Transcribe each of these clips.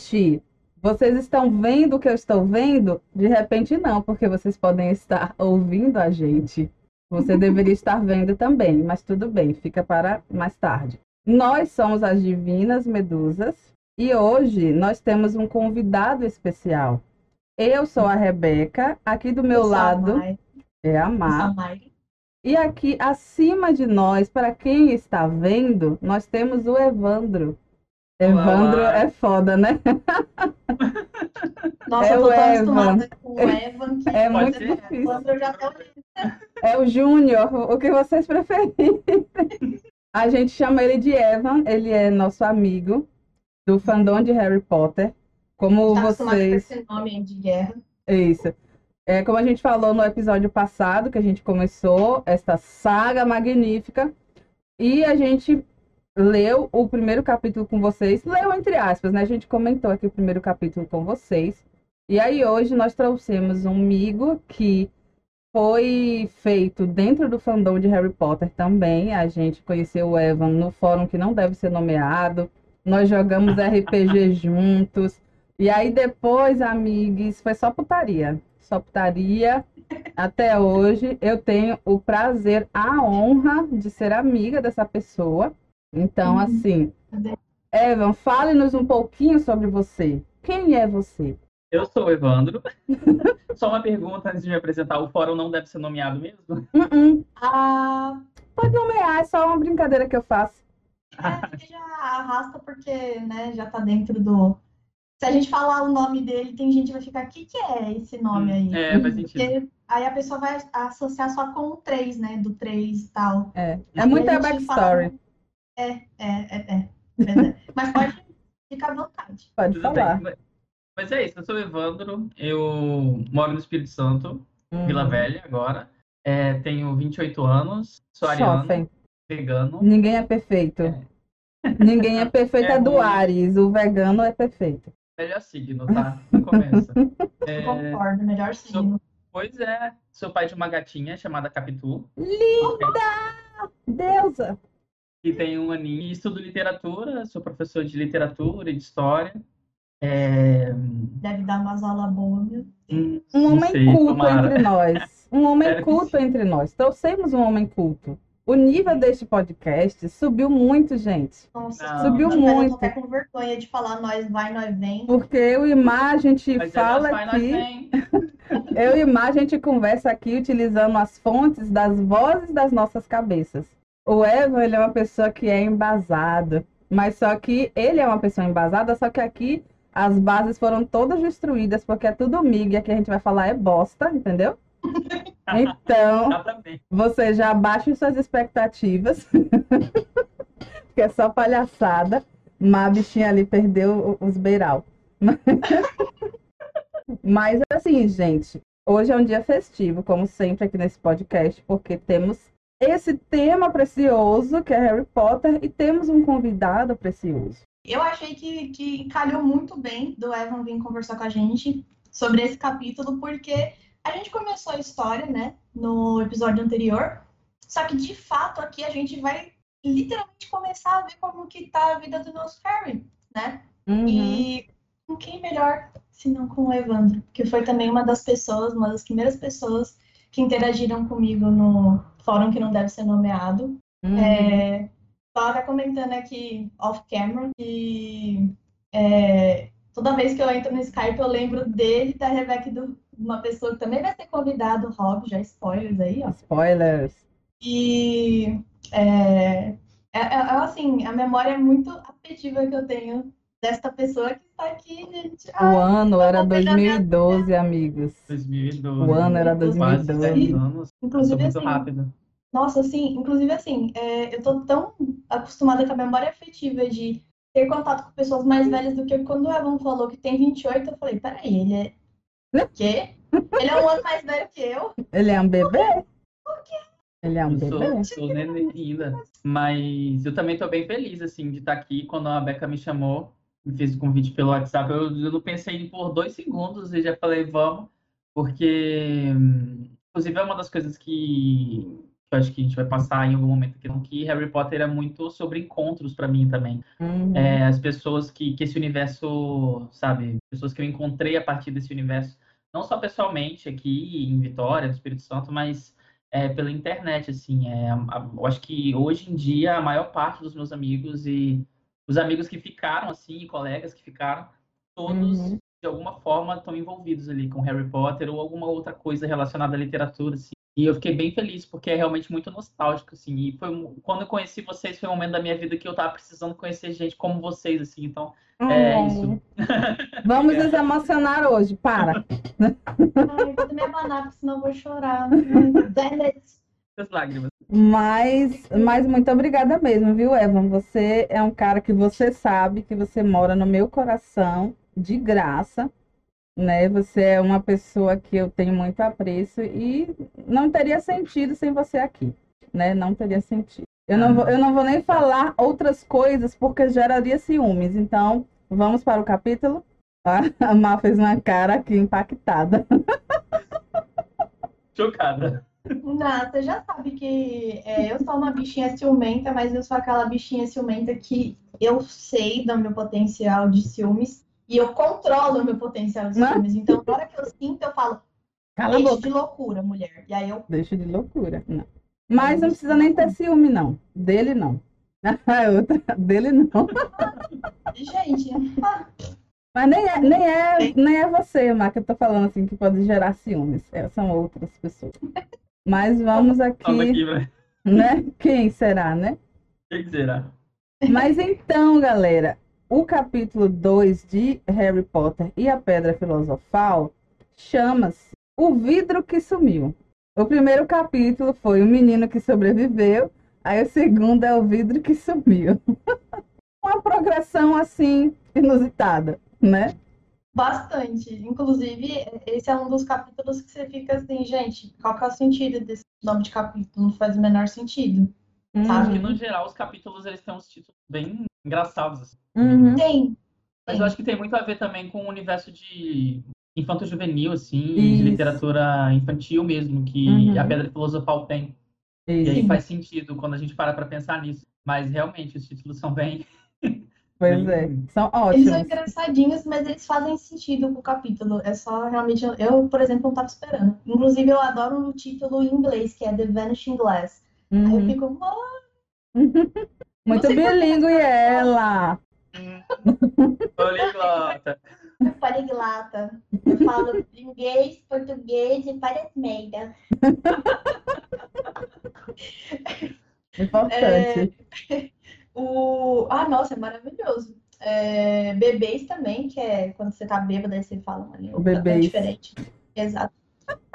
Gente, vocês estão vendo o que eu estou vendo? De repente não, porque vocês podem estar ouvindo a gente. Você deveria estar vendo também, mas tudo bem, fica para mais tarde. Nós somos as Divinas Medusas e hoje nós temos um convidado especial. Eu sou a Rebeca, aqui do meu a lado Mai. é a Mar. a. E aqui acima de nós, para quem está vendo, nós temos o Evandro. Evandro olá. é foda, né? Nossa, É eu o tô tão Evan. acostumada com o Evan que É muito ser. difícil. quando eu já tô É o Júnior, o que vocês preferirem. A gente chama ele de Evan, ele é nosso amigo do fandom de Harry Potter. Como tá acostumado com vocês. esse nome de guerra. Isso. É, como a gente falou no episódio passado, que a gente começou esta saga magnífica, e a gente leu o primeiro capítulo com vocês, leu entre aspas, né? A gente comentou aqui o primeiro capítulo com vocês. E aí hoje nós trouxemos um amigo que foi feito dentro do fandom de Harry Potter também. A gente conheceu o Evan no fórum que não deve ser nomeado. Nós jogamos RPG juntos. E aí depois, amigos, foi só putaria. Só putaria. Até hoje eu tenho o prazer, a honra de ser amiga dessa pessoa. Então, Uhum. assim, Evan, fale-nos um pouquinho sobre você. Quem é você? Eu sou o Evandro. Só uma pergunta antes de me apresentar. O fórum não deve ser nomeado mesmo? Uh-uh. Ah, Pode nomear, é só uma brincadeira que eu faço. é, que já arrasta porque, né, já tá dentro do... Se a gente falar o nome dele, tem gente que vai ficar, o que que é esse nome aí? É, faz sentido. Porque aí a pessoa vai associar só com o 3, né, do 3 e tal. É, é E muita backstory. fala- É, é, é, é. Verdade. Mas pode ficar à vontade. Pode Tudo falar. bem. Mas- é isso, eu sou o Evandro. Eu moro no Espírito Santo, Hum. Vila Velha agora. É, tenho 28 anos, sou ariano, Chofem. vegano. Ninguém é perfeito. É. Ninguém é perfeito, é, É do ruim. Ares. O vegano é perfeito. Melhor signo, tá? Não começa. É, Concordo, melhor signo. pois é, sou pai de uma gatinha chamada Capitu, Linda! Deusa! Que tem um aninho e estudo literatura, sou professor de literatura e de história. É, Deve dar umas aulas boas, meu. hum, Um não homem sei, culto tomara. entre nós. Um homem culto entre nós. Trouxemos um homem culto. O nível deste podcast subiu muito, gente. Nossa, Não. Subiu mas Eu tô muito. até com vergonha de falar nós vai, nós vem. Porque eu e Mar, a gente Mas é fala nós vai, nós aqui. vem. Eu e Mar, a gente conversa aqui utilizando as fontes das vozes das nossas cabeças. O Evan, ele é uma pessoa que é embasado. Mas só que ele é uma pessoa embasada, só que aqui as bases foram todas destruídas, porque é tudo miga, que a gente vai falar é bosta, entendeu? Então, você já baixa suas expectativas, porque é só palhaçada. Mas a bichinha ali perdeu os beiral. Mas assim, gente, hoje é um dia festivo, como sempre aqui nesse podcast, porque temos esse tema precioso que é Harry Potter e temos um convidado precioso. Eu achei que, que calhou muito bem do Evan vir conversar com a gente sobre esse capítulo, porque a gente começou a história, né, no episódio anterior, só que de fato aqui a gente vai literalmente começar a ver como que tá a vida do nosso Harry, né? Uhum. E com quem melhor se não com o Evandro, que foi também uma das pessoas, uma das primeiras pessoas que interagiram comigo no fórum que não deve ser nomeado. Uhum. É, Tava comentando aqui off-camera que é, toda vez que eu entro no Skype eu lembro dele, da Rebeca e do, uma pessoa que também vai ser convidado, o Rob, já spoilers aí, ó. Spoilers. E é, é, é, assim, a memória é muito afetiva que eu tenho desta pessoa que está aqui, gente. O Ai, ano era vou pegar minha 2012, amigos. 2012. O ano era Quase 2012. 10 anos. Inclusive muito assim, rápido. Nossa, assim, inclusive assim, é, eu tô tão acostumada com a memória afetiva de ter contato com pessoas mais velhas do que quando o Evan falou que tem 28, eu falei, peraí, ele é. O quê? Ele é um ano mais velho que eu? Ele é um bebê? Ele é um Eu bebê? sou, sou neném ainda. Mas eu também tô bem feliz, assim, de estar aqui. Quando a Beca me chamou, me fez o convite pelo WhatsApp, eu, eu não pensei por dois segundos e já falei, vamos. Porque, hum, inclusive, é uma das coisas que eu acho que a gente vai passar em algum momento aqui, que Harry Potter é muito sobre encontros para mim também. Uhum. É, as pessoas que, que esse universo, sabe, pessoas que eu encontrei a partir desse universo, não só pessoalmente aqui em Vitória, no Espírito Santo, mas é, pela internet, assim. É, a, eu acho que hoje em dia a maior parte dos meus amigos e os amigos que ficaram, assim, colegas que ficaram, todos Uhum. de alguma forma estão envolvidos ali com Harry Potter ou alguma outra coisa relacionada à literatura, assim. E eu fiquei bem feliz, porque é realmente muito nostálgico, assim. E foi quando eu conheci vocês, foi um momento da minha vida que eu tava precisando conhecer gente como vocês, assim. Então, é isso. Vamos nos emocionar hoje, para. Ai, vou me abanar, porque senão eu vou chorar. As lágrimas. Mas, mas muito obrigada mesmo, viu, Evan? Você é um cara que você sabe que você mora no meu coração de graça, né? Você é uma pessoa que eu tenho muito apreço e não teria sentido sem você aqui, né? Não teria sentido. Eu não vou, eu não vou nem falar outras coisas porque geraria ciúmes. Então, vamos para o capítulo. A Má fez uma cara aqui impactada. Chocada. Não, você já sabe que é, eu sou uma bichinha ciumenta, mas eu sou aquela bichinha ciumenta que eu sei do meu potencial de ciúmes e eu controlo o meu potencial de ciúmes. Então, na hora que eu sinto, eu falo, Cala deixa de loucura, mulher. E aí eu Deixa de loucura. Não. Mas não precisa nem ter ciúme, não. Dele, não. Dele, não. Gente, ah, Mas nem é, nem é, nem é você, Mar, que eu tô falando assim, que pode gerar ciúmes. É, são outras pessoas. Mas vamos aqui, aqui, velho. né? Quem será, né? Quem será? Mas então, galera, o capítulo 2 de Harry Potter e a Pedra Filosofal chama-se O Vidro que Sumiu. O primeiro capítulo foi o menino que sobreviveu, aí o segundo é o vidro que sumiu. Uma progressão assim inusitada, né? bastante. Inclusive, esse é um dos capítulos que você fica assim, gente, qual que é o sentido desse nome de capítulo? Não faz o menor sentido. Acho que Uhum. no geral os capítulos eles têm uns títulos bem engraçados. assim. Uhum. Tem. Mas eu acho que tem muito a ver também com o universo de infanto-juvenil, assim, Isso. de literatura infantil mesmo, que Uhum. a Pedra Filosofal tem. E Isso. aí faz sentido quando a gente para pra pensar nisso. Mas realmente os títulos são bem. Pois é, são Eles são ótimos. engraçadinhos, mas eles fazem sentido com o capítulo. É só realmente. Eu, por exemplo, não tava esperando. Inclusive, eu adoro o título em inglês, que é The Vanishing Glass. Aí eu Uhum. fico, oh, Muito bilíngue ela. Poliglota. poliglata. Eu falo inglês, português e várias merda. Importante. O... Ah, nossa, é maravilhoso. É, Bebês também, que é quando você tá bêbado, aí você fala uma língua Bebês. totalmente diferente. Exato.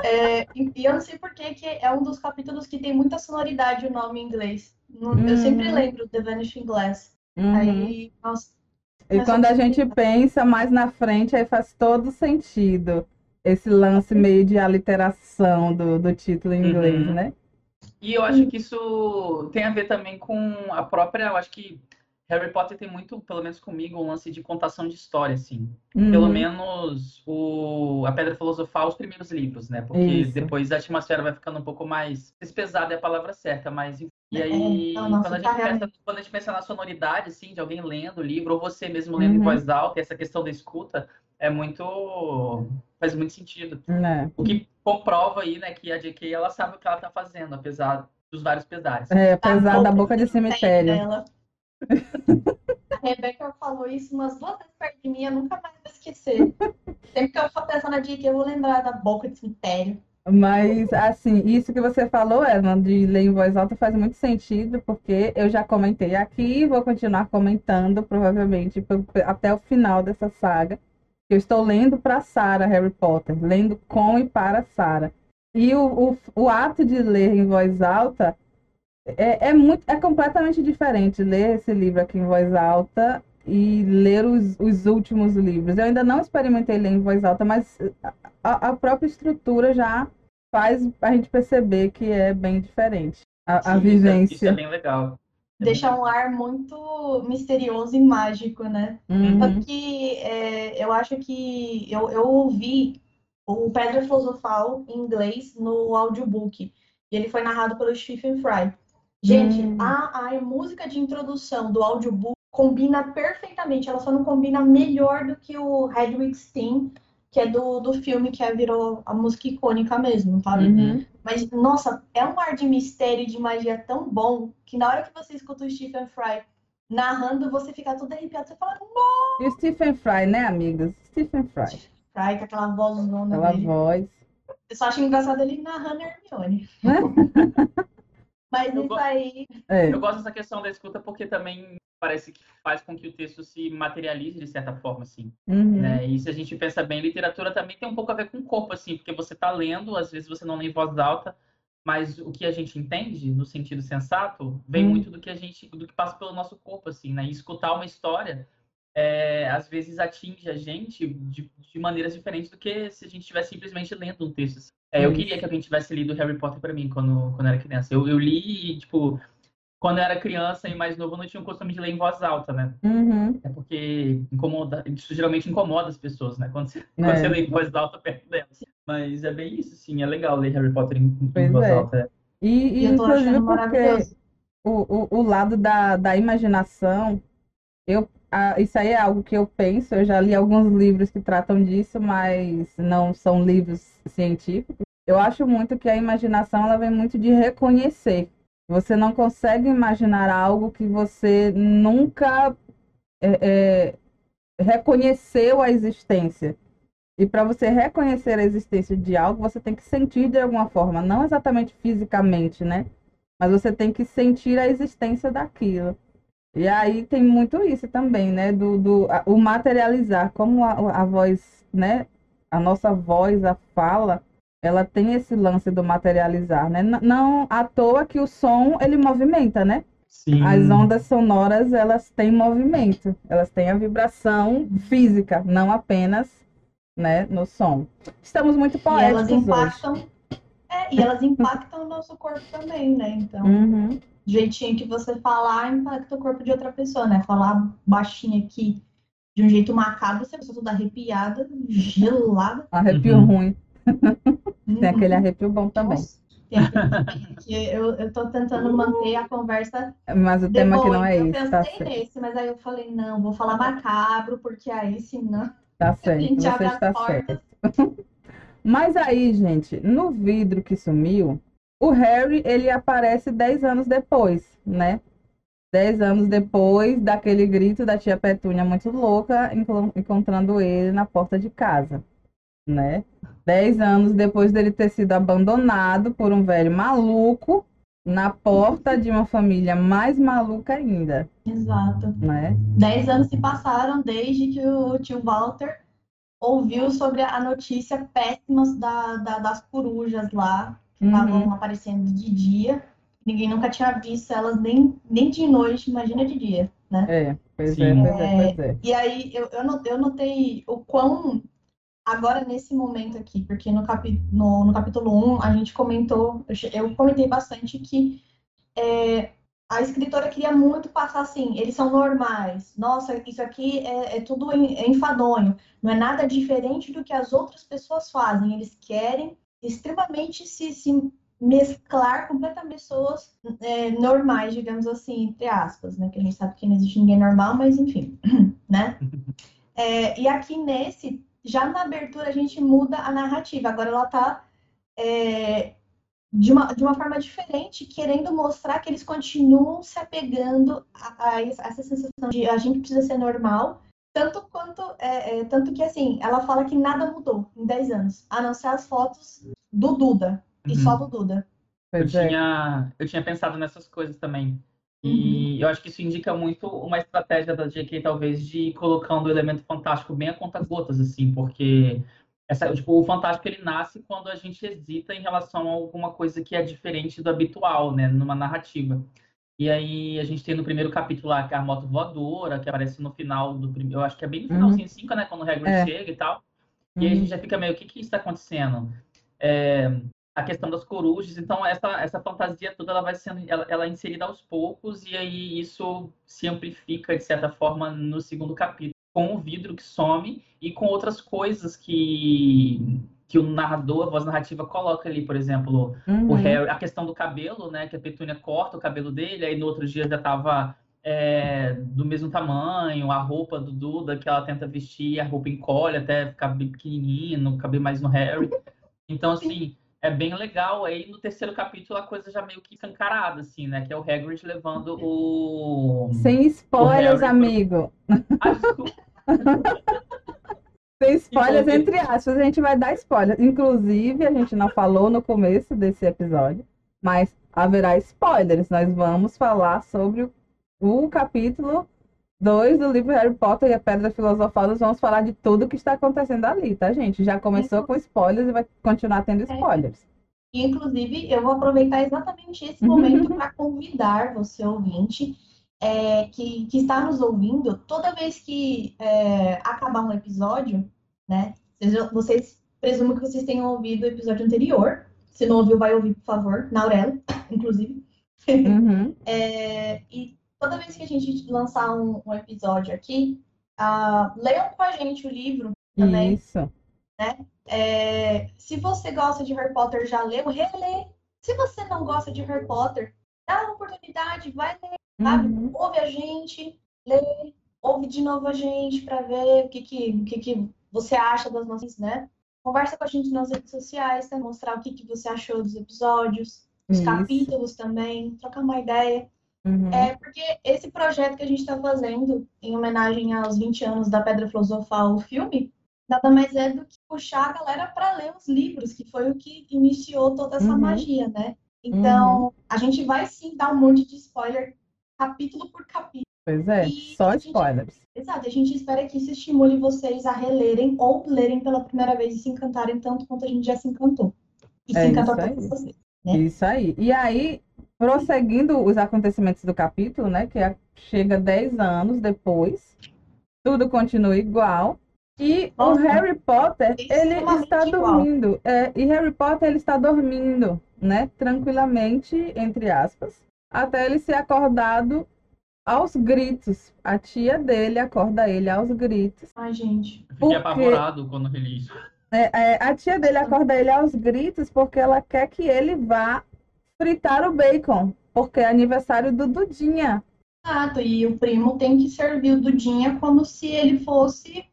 É, e, e eu não sei por que que é um dos capítulos que tem muita sonoridade o nome em inglês. Não- Eu Hum. sempre lembro The Vanishing Glass. Uhum. Aí, nossa, E quando a gente sei. pensa mais na frente, aí faz todo sentido esse lance meio de aliteração do, do título em inglês, Uhum. né? E eu acho que isso tem a ver também com a própria. Eu acho que Harry Potter tem muito, pelo menos comigo, um lance de contação de história, assim. Pelo Uhum. menos o, a Pedra Filosofal, os primeiros livros, né? Porque Isso. depois a atmosfera vai ficando um pouco mais. pesada é a palavra certa, mas. E É, aí, não, nossa, quando, a gente tá pensa, quando a gente pensa na sonoridade, assim, de alguém lendo o livro, ou você mesmo lendo em Uhum. voz alta, e essa questão da escuta, é muito. faz muito sentido. Né? O que comprova aí, né, que a JK ela sabe o que ela tá fazendo, apesar dos vários pesares. É, apesar da boca de cemitério. A Rebeca falou isso umas duas vezes perto de mim, eu nunca mais vou esquecer. Sempre que eu for pensar na que eu vou lembrar da boca de cemitério. Mas, assim, isso que você falou, Evan, de ler em voz alta faz muito sentido, porque eu já comentei aqui e vou continuar comentando, provavelmente, até o final dessa saga. Eu estou lendo para Sarah Harry Potter, lendo com e para Sarah. E o, o, o ato de ler em voz alta é, é, muito, é completamente diferente ler esse livro aqui em voz alta e ler os, os últimos livros. Eu ainda não experimentei ler em voz alta, mas a, a própria estrutura já faz a gente perceber que é bem diferente. A, a Sim, isso é- vivência. Isso é bem legal. É Deixa bem um ar muito misterioso e mágico, né? Uhum. Tanto que é, eu acho que eu, eu ouvi o Pedra Filosofal em inglês no audiobook. E E ele foi narrado pelo Stephen Fry. Gente, Hum. a, a música de introdução do audiobook combina perfeitamente. Ela só não combina melhor do que o Hedwig's Theme, que é do, do filme, que é, virou a música icônica mesmo, sabe? Uhum. Mas, nossa, é um ar de mistério e de magia tão bom que na hora que você escuta o Stephen Fry narrando, você fica todo arrepiado. Você fala, E o Stephen Fry, né, amigas? Stephen Fry. Fry, com aquela vozona Aquela dele. voz. Eu só acho engraçado ele narrando Hermione. Mas Eu isso aí. É. Eu gosto dessa questão da escuta porque também parece que faz com que o texto se materialize de certa forma, assim. Uhum. né? E se a gente pensa bem, literatura também tem um pouco a ver com o corpo, assim, porque você está lendo, às vezes você não lê em voz alta, mas o que a gente entende, no sentido sensato, vem Hum. muito do que a gente, do que passa pelo nosso corpo, assim, né? E escutar uma história, é, às vezes atinge a gente de, de maneiras diferentes do que se a gente estivesse simplesmente lendo um texto. assim. É, eu Isso. queria que alguém tivesse lido Harry Potter para mim quando, quando eu era criança. Eu, eu li, tipo, quando eu era criança e mais novo, eu não tinha o costume de ler em voz alta, né? Uhum. É porque incomoda, isso geralmente incomoda as pessoas, né? Quando você, É. quando você lê em voz alta perto delas. Mas é bem isso, sim. É legal ler Harry Potter em, em voz é. alta. E, e, E eu tô achando maravilhoso. o, o, o lado da, da imaginação, eu, ah, isso aí é algo que eu penso, eu já li alguns livros que tratam disso, mas não são livros científicos. Eu acho muito que a imaginação ela vem muito de reconhecer. Você não consegue imaginar algo que você nunca é, é, reconheceu a existência. E para você reconhecer a existência de algo, você tem que sentir de alguma forma, não exatamente fisicamente, né? Mas você tem que sentir a existência daquilo. E aí tem muito isso também, né? Do, do a- o materializar, como a, a voz, né? A nossa voz, a fala, ela tem esse lance do materializar, né? Não à toa que o som ele movimenta, né? Sim. As ondas sonoras, elas têm movimento, elas têm a vibração física, não apenas, né, no som. Estamos muito E elas poéticos hoje. impactam. É, e elas impactam o nosso corpo também, né? Então, Uhum. do jeitinho que você falar impacta o corpo de outra pessoa, né? Falar baixinho aqui de um jeito macabro, você fica toda arrepiada, gelada. Arrepio Uhum. ruim, tem aquele arrepio bom também. Nossa, tem aquele também, que eu, eu tô tentando manter a conversa Mas o tema aqui boa. não é eu esse, tá pensei certo. nesse, mas aí eu falei, não, vou falar macabro, porque aí senão Tá a certo, gente você abre está portas. certo. Mas aí, gente, no vidro que sumiu, o Harry, ele aparece 10 anos depois, né? 10 anos depois daquele grito da tia Petúnia muito louca, enco- encontrando ele na porta de casa, né? 10 anos depois dele ter sido abandonado por um velho maluco na porta de uma família mais maluca ainda, Exato. né? Dez anos se passaram desde que o tio Walter ouviu sobre a notícia péssima da, da- das corujas lá, que Uhum. estavam aparecendo de dia. Ninguém nunca tinha visto elas nem, nem de noite, imagina de dia, né? É, pois Sim. é, pois é, pois é. E aí eu, eu, no- eu notei o quão. Agora, nesse momento aqui, porque no, capi, no, no capítulo 1 a gente comentou, eu, comentei bastante que é, a escritora queria muito passar assim, eles são normais, nossa, isso aqui é, é tudo é enfadonho, não é nada diferente do que as outras pessoas fazem, eles querem extremamente se, se mesclar completamente pessoas é, normais, digamos assim, entre aspas, né? Que a gente sabe que não existe ninguém normal, mas enfim, né? É, e aqui nesse, já na abertura a gente muda a narrativa. Agora ela tá é, de, uma, de uma forma diferente, querendo mostrar que eles continuam se apegando a, a essa sensação de a gente precisa ser normal. Tanto quanto, é, é, tanto que assim, ela fala que nada mudou em 10 anos, a não ser as fotos do Duda, e Uhum. só do Duda. Eu tinha, eu tinha pensado nessas coisas também. Uhum. E eu acho que isso indica muito uma estratégia da JK, talvez, de ir colocando o elemento fantástico bem a conta-gotas, assim, porque essa, tipo, o fantástico ele nasce quando a gente hesita em relação a alguma coisa que é diferente do habitual, né, numa narrativa. E aí a gente tem no primeiro capítulo lá que é a moto voadora, que aparece no final do primeiro, eu acho que é bem no finalzinho 5, né, quando o Hagrid É. chega e tal. E aí a Uhum. gente já fica meio, o que que está acontecendo? É, a questão das corujas, então essa, essa fantasia toda ela vai sendo ela, ela é inserida aos poucos e aí isso se amplifica de certa forma no segundo capítulo com o vidro que some e com outras coisas que que o narrador, a voz narrativa coloca ali, por exemplo, Uhum. o Harry, a questão do cabelo, né? Que a Petúnia corta o cabelo dele, aí no outro dia já tava é, do mesmo tamanho, a roupa do Duda que ela tenta vestir, a roupa encolhe até ficar bem pequenininha, não caber mais no Harry. Então, assim, é bem legal. Aí no terceiro capítulo a coisa já meio que escancarada, assim, né? Que é o Hagrid levando o... Sem spoilers, Harry- amigo. Ah, desculpa. Sem spoilers, entre aspas, a gente vai dar spoilers. Inclusive, a gente não falou no começo desse episódio, mas haverá spoilers. Nós vamos falar sobre o, o capítulo 2 do livro Harry Potter e a Pedra Filosofal. Nós vamos falar de tudo que está acontecendo ali, tá, gente? Já começou com spoilers e vai continuar tendo spoilers. E, inclusive, eu vou aproveitar exatamente esse momento para convidar você, ouvinte, é, que, que está nos ouvindo, toda vez que é, acabar um episódio, né? Vocês, vocês presumo que vocês tenham ouvido o episódio anterior. Se não ouviu, vai ouvir, por favor, na Aurela, inclusive. Uhum. É, e toda vez que a gente lançar um, um episódio aqui, ah, leiam com a gente o livro também. Isso. É, se você gosta de Harry Potter, já leu, relê. Se você não gosta de Harry Potter, dá uma oportunidade, vai ler, sabe? Uhum. Ouve a gente, lê, ouve de novo a gente para ver o que, que, o que, que você acha das nossas, né? Conversa com a gente nas redes sociais, né? mostrar o que, que você achou dos episódios, dos Isso. capítulos também, trocar uma ideia. Uhum. É porque esse projeto que a gente está fazendo, em homenagem aos 20 anos da Pedra Filosofal, o filme, nada mais é do que puxar a galera para ler os livros, que foi o que iniciou toda essa Uhum. magia, né? Então, a gente vai sim dar um monte de spoiler, capítulo por capítulo. Pois é, E só gente- spoilers. Exato, a gente espera que isso estimule vocês a relerem ou lerem pela primeira vez e se encantarem tanto quanto a gente já se encantou. E É se encantou aí. vocês. né? Isso aí. E aí, prosseguindo os acontecimentos do capítulo, né? Que é- chega 10 anos depois, tudo continua igual. E o Nossa, Harry Potter, ele está dormindo. É, e Harry Potter, ele está dormindo, né? Tranquilamente, entre aspas, até ele ser acordado aos gritos. A tia dele acorda ele aos gritos. Ai, gente. Eu Por fiquei apavorado quando isso. É, é, a tia dele acorda ele aos gritos porque ela quer que ele vá fritar o bacon, porque é aniversário do Dudinha. Exato, e o primo tem que servir o Dudinha como se ele fosse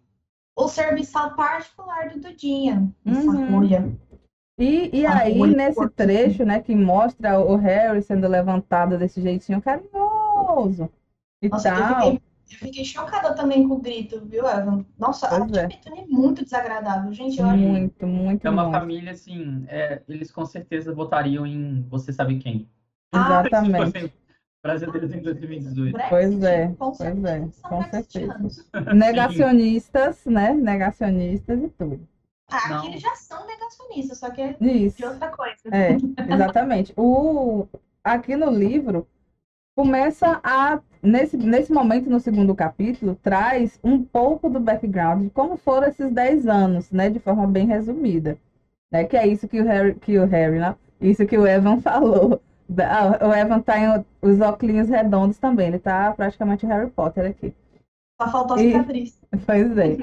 o serviçal particular do Dudinha. Uhum. E, e Ah, aí, nesse trecho, né, que mostra o Harry sendo levantado desse jeitinho carinhoso e Nossa, eu tal. fiquei, eu fiquei chocada também com o grito, viu, Evan? Nossa, a Pois tia é. É muito desagradável, gente. Eu acho Muito, muito, É uma muito. família, assim, é, eles com certeza votariam em Você Sabe Quem. Ah, Exatamente. fosse brasileiros em 2018. Brexit, Pois é, com pois certeza é, são com brexitianos. Negacionistas, né? Negacionistas e tudo. Ah, Não. aqui eles já são negacionistas, só que é Isso. de outra coisa. É, exatamente. O, aqui no livro, começa a, nesse, nesse momento, no segundo capítulo, traz um pouco do background de como foram esses 10 anos, né, de forma bem resumida. Né, que é isso que o Harry, que o Harry, né, isso que o Evan falou. Ah, o Evan tá em os óculos redondos também, ele tá praticamente o Harry Potter aqui. Só faltou a E- cicatriz. Pois é.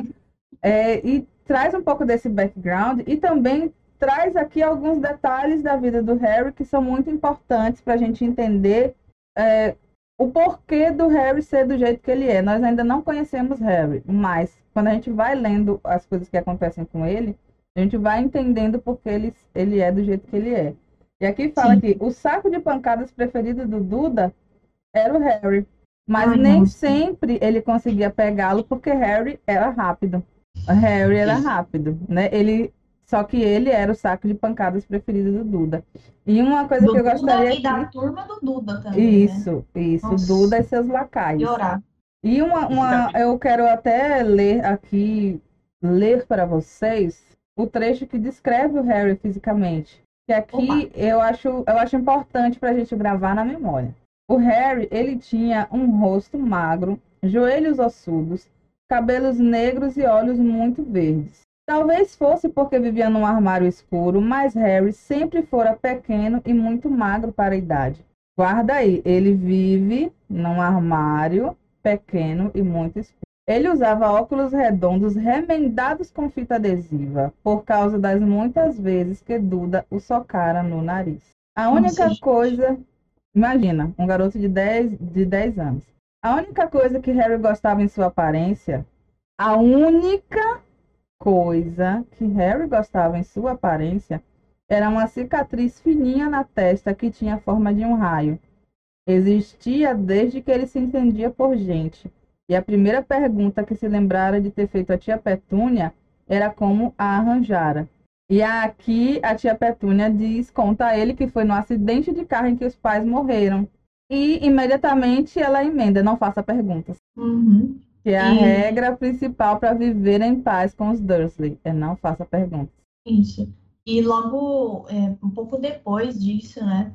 É, E traz um pouco desse background e também traz aqui alguns detalhes da vida do Harry que são muito importantes para a gente entender é, o porquê do Harry ser do jeito que ele é. Nós ainda não conhecemos Harry, mas quando a gente vai lendo as coisas que acontecem com ele, a gente vai entendendo porque ele, ele é do jeito que ele é. E aqui fala Sim. que o saco de pancadas preferido do Duda era o Harry. Mas Ai, nem nossa. sempre ele conseguia pegá-lo porque Harry era rápido. Harry era rápido, né? Ele só que ele era o saco de pancadas preferido do Duda. E uma coisa Do que eu Duda gostaria e da turma do Duda também. Né? Isso, isso, Nossa. Duda e seus lacaios. E uma, uma, eu quero até ler aqui, ler para vocês o trecho que descreve o Harry fisicamente. Que aqui eu acho, eu acho importante para a gente gravar na memória. O Harry, ele tinha um rosto magro, joelhos ossudos, cabelos negros e olhos muito verdes. Talvez fosse porque vivia num armário escuro, mas Harry sempre fora pequeno e muito magro para a idade. Guarda aí, ele vive num armário pequeno e muito escuro. Ele usava óculos redondos remendados com fita adesiva, por causa das muitas vezes que Duda o socara no nariz. A única Nossa, gente. coisa. Imagina, um garoto de 10, de 10 anos. A única coisa que Harry gostava em sua aparência. A única coisa que Harry gostava em sua aparência era uma cicatriz fininha na testa que tinha a forma de um raio. Existia desde que ele se entendia por gente. E a primeira pergunta que se lembrara de ter feito a tia Petúnia era como a arranjara. E aqui a tia Petúnia diz, conta a ele que foi no acidente de carro em que os pais morreram. E imediatamente ela emenda, não faça perguntas. Uhum. Que é a E- regra principal para viver em paz com os Dursley, é não faça perguntas. Isso. E logo, é, um pouco depois disso, né?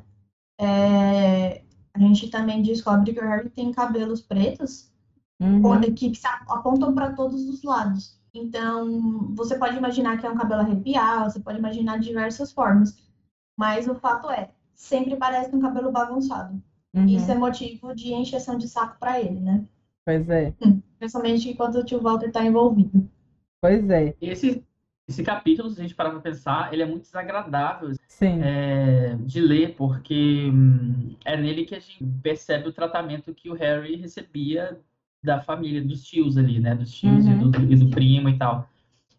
é, a gente também descobre que o Harry tem cabelos pretos Uhum. que se apontam para todos os lados. Então, você pode imaginar que é um cabelo arrepiado, você pode imaginar de diversas formas. Mas o fato é, sempre parece um cabelo bagunçado. Uhum. Isso é motivo de encheção de saco para ele, né? Pois é, Principalmente enquanto o tio Walter está envolvido. pois é, Esse, esse capítulo, se a gente parar pra pensar, ele é muito desagradável sim. é, de ler, porque hum, é nele que a gente percebe o tratamento que o Harry recebia da família, dos tios ali, né? Dos tios e, Uhum. do, e do primo e tal.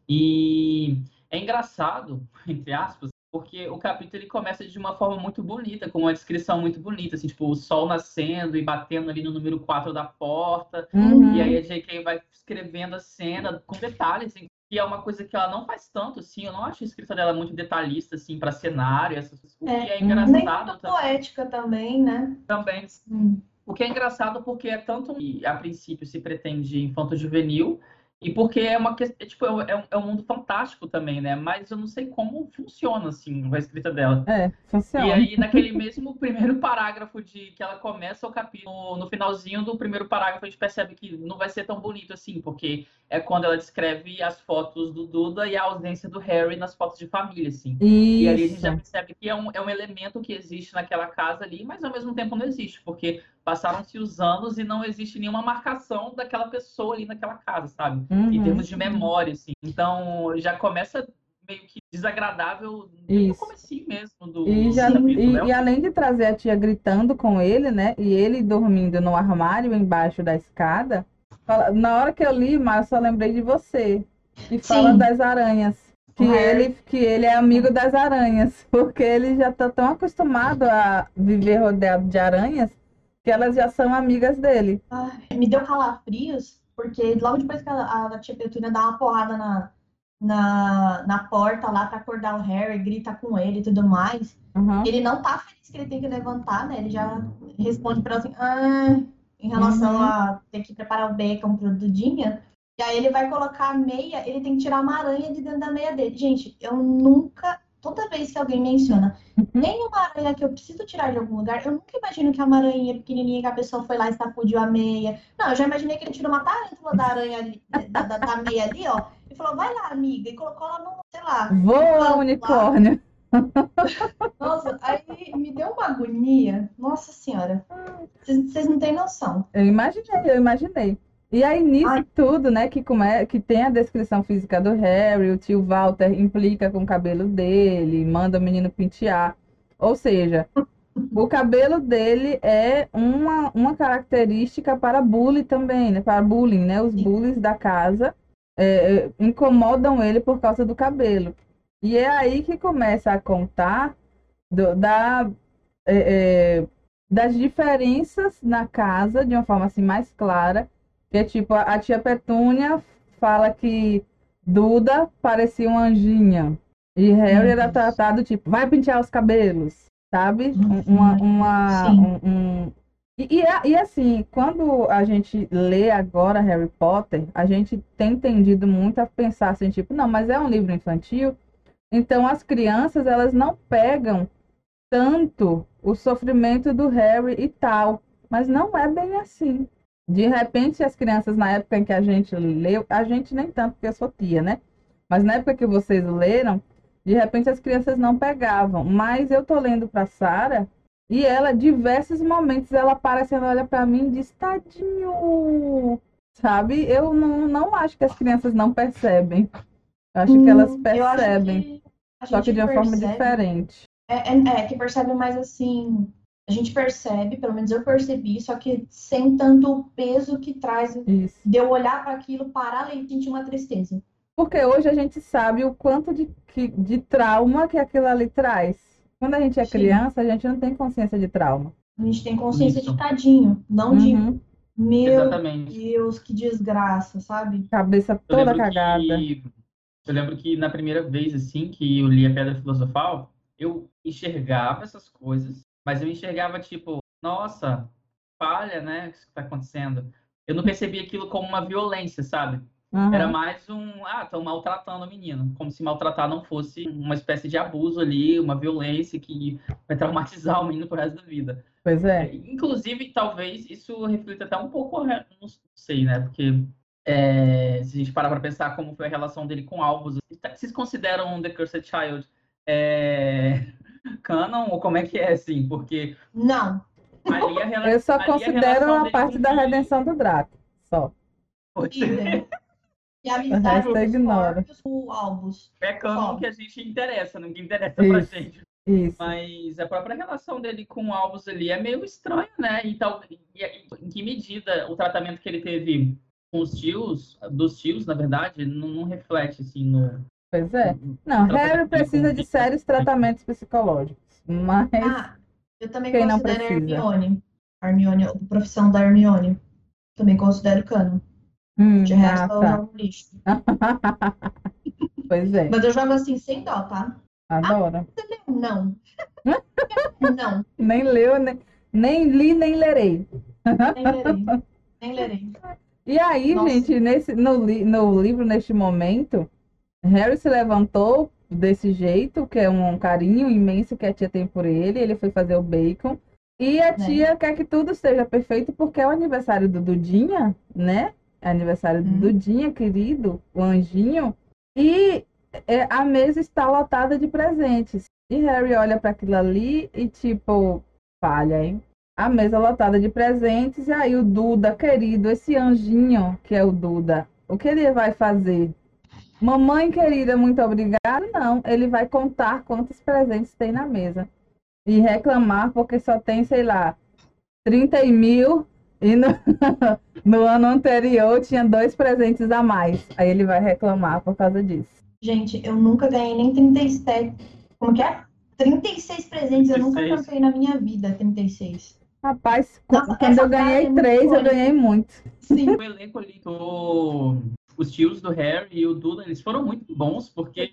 E é engraçado, entre aspas, porque o capítulo ele começa de uma forma muito bonita, com uma descrição muito bonita, assim, tipo, o sol nascendo e batendo ali no número 4 da porta, Uhum. e aí a J.K. vai escrevendo a cena com detalhes, assim, que é uma coisa que ela não faz tanto, assim. Eu não acho a escrita dela muito detalhista, assim, para cenário, essas coisas. O que é Nem engraçado muito tam- poética também, né? também. Hum. O que é engraçado porque é tanto, a princípio se pretende infanto-juvenil, e porque é uma questão, tipo, é um, é um mundo fantástico também, né? Mas eu não sei como funciona, assim, a escrita dela. É, funciona. E aí, naquele mesmo primeiro parágrafo de que ela começa o capítulo, no finalzinho do primeiro parágrafo, a gente percebe que não vai ser tão bonito assim, porque é quando ela descreve as fotos do Duda e a ausência do Harry nas fotos de família, assim. E ali a gente já Isso. percebe que é um, é um elemento que existe naquela casa ali, mas ao mesmo tempo não existe, porque passaram-se os anos e não existe nenhuma marcação daquela pessoa ali naquela casa, sabe? Em Uhum. termos de memória, assim. Então já começa meio que desagradável no Isso. comecinho mesmo do, E, já, e, né? e além de trazer a tia gritando com ele, né? E ele dormindo no armário embaixo da escada. fala- na hora que eu li, mas eu só lembrei de você. E fala Sim. das aranhas. Que Harry. ele, que ele é amigo das aranhas. Porque ele já tá tão acostumado a viver rodeado de aranhas que elas já são amigas dele. Me deu calafrios, porque logo depois que a, a tia Petúnia dá uma porrada na, na, na porta lá pra acordar o Harry, grita com ele e tudo mais, Uhum. ele não tá feliz que ele tem que levantar, né? Ele já responde pra ela assim, ah, em relação Uhum. a ter que preparar o bacon pro Dudinha. E aí ele vai colocar a meia, ele tem que tirar uma aranha de dentro da meia dele. Gente, eu nunca, toda vez que alguém menciona, Uhum. tem uma aranha que eu preciso tirar de algum lugar, eu nunca imagino que é uma aranha pequenininha que a pessoa foi lá e sacudiu a meia. Não, eu já imaginei que ele tirou uma tarântula da aranha ali, da, da, da meia ali, ó, e falou, vai lá, amiga, e colocou ela no, sei lá. Voa, unicórnio. Nossa, aí me deu uma agonia. Nossa senhora. Vocês vocês não têm noção. Eu imaginei, eu imaginei. E aí, nisso Ai. tudo, né, que, come... que tem a descrição física do Harry, o tio Walter implica com o cabelo dele, manda o menino pentear. Ou seja, o cabelo dele é uma, uma característica para bullying também, né? Para bullying, né? Os bullies da casa é, é, incomodam ele por causa do cabelo. E é aí que começa a contar do- da, é, é, das diferenças na casa de uma forma assim mais clara. Que é tipo, a, tia Petúnia fala que Duda parecia uma anjinha. E Harry era tratado tipo, vai pentear os cabelos, sabe? Uma, uma, um, um- E, e, e assim, quando a gente lê agora Harry Potter, a gente tem entendido muito a pensar assim, tipo, não, mas é um livro infantil, então as crianças, elas não pegam tanto o sofrimento do Harry e tal, mas não é bem assim. De repente, as crianças, na época em que a gente leu, a gente nem tanto, porque eu sou tia, né? Mas na época que vocês leram, de repente as crianças não pegavam. Mas eu tô lendo para Sara e ela, diversos momentos, ela aparecendo, olha para mim e diz: Tadinho, sabe? Eu não, não acho que as crianças não percebem. Eu acho que elas Hum, percebem, que só que de uma forma percebe- diferente. É, é, é, que percebe mais assim. A gente percebe, pelo menos eu percebi, só que sem tanto o peso que traz Isso. de eu olhar para aquilo, parar ali e sentir uma tristeza. Porque hoje a gente sabe o quanto de, que- de trauma que aquilo ali traz. Quando a gente é Sim. criança, a gente não tem consciência de trauma. A gente tem consciência Isso. de tadinho, não de Uhum. meu Exatamente. Deus, que desgraça, sabe? Cabeça Eu toda lembro cagada. que eu lembro que na primeira vez assim que eu li a Pedra Filosofal, eu enxergava essas coisas, mas eu enxergava tipo, nossa, falha, né? O que está acontecendo? Eu não percebia aquilo como uma violência, sabe? Uhum. Era mais um, ah, estão maltratando o menino, como se maltratar não fosse uma espécie de abuso ali, uma violência que vai traumatizar o menino pro resto da vida. Pois é. Inclusive, talvez isso reflita até um pouco, não sei, né? Porque é, se a gente parar para pensar como foi a relação dele com Albus, vocês consideram The Cursed Child é, canon ou como é que é assim? Porque Não. ali a rela- Eu só ali a considero a dele parte da redenção do Draco. Só. E a amizade o Albus. É canon que a gente interessa, não que interessa pra Isso. gente. Isso. Mas a própria relação dele com o Albus ali é meio estranha, né? E, tal, e, e em que medida o tratamento que ele teve com os tios, dos tios, na verdade, não, não reflete assim no. Pois é. no- Não, Harry precisa de sérios tratamentos psicológicos. Mas Ah, eu também Quem não precisa? Hermione. Hermione, a profissão da Hermione. Também considero canon. Hum, De resto, ah, eu tá. jogo lixo. Pois é, Mas eu jogo assim, sem dó, tá? adoro. Não. Não. Nem leu, nem, nem li, nem lerei. Nem lerei. Nem lerei. E aí, Nossa. gente, nesse, no, no livro, neste momento, Harry se levantou desse jeito, que é um carinho imenso que a tia tem por ele. Ele foi fazer o bacon. E a tia quer que tudo esteja perfeito porque é o aniversário do Dudinha, né? É aniversário do Hum. Dudinha, querido, o anjinho. E é, a mesa está lotada de presentes. E Harry olha para aquilo ali e, tipo, falha, hein? A mesa lotada de presentes. E aí o Duda, querido, esse anjinho que é o Duda, o que ele vai fazer? Mamãe querida, muito obrigada. Não, ele vai contar quantos presentes tem na mesa. E reclamar porque só tem, sei lá, 30 mil. E no, no ano anterior tinha dois presentes a mais. Aí ele vai reclamar por causa disso. Gente, eu nunca ganhei nem 37. Como que é? 36 presentes. Eu nunca 36. cantei na minha vida 36. Rapaz, Nossa, quando eu ganhei é três, eu ganhei muito. Sim. O elenco ali, do- os tios do Harry e o Duda, eles foram muito bons, porque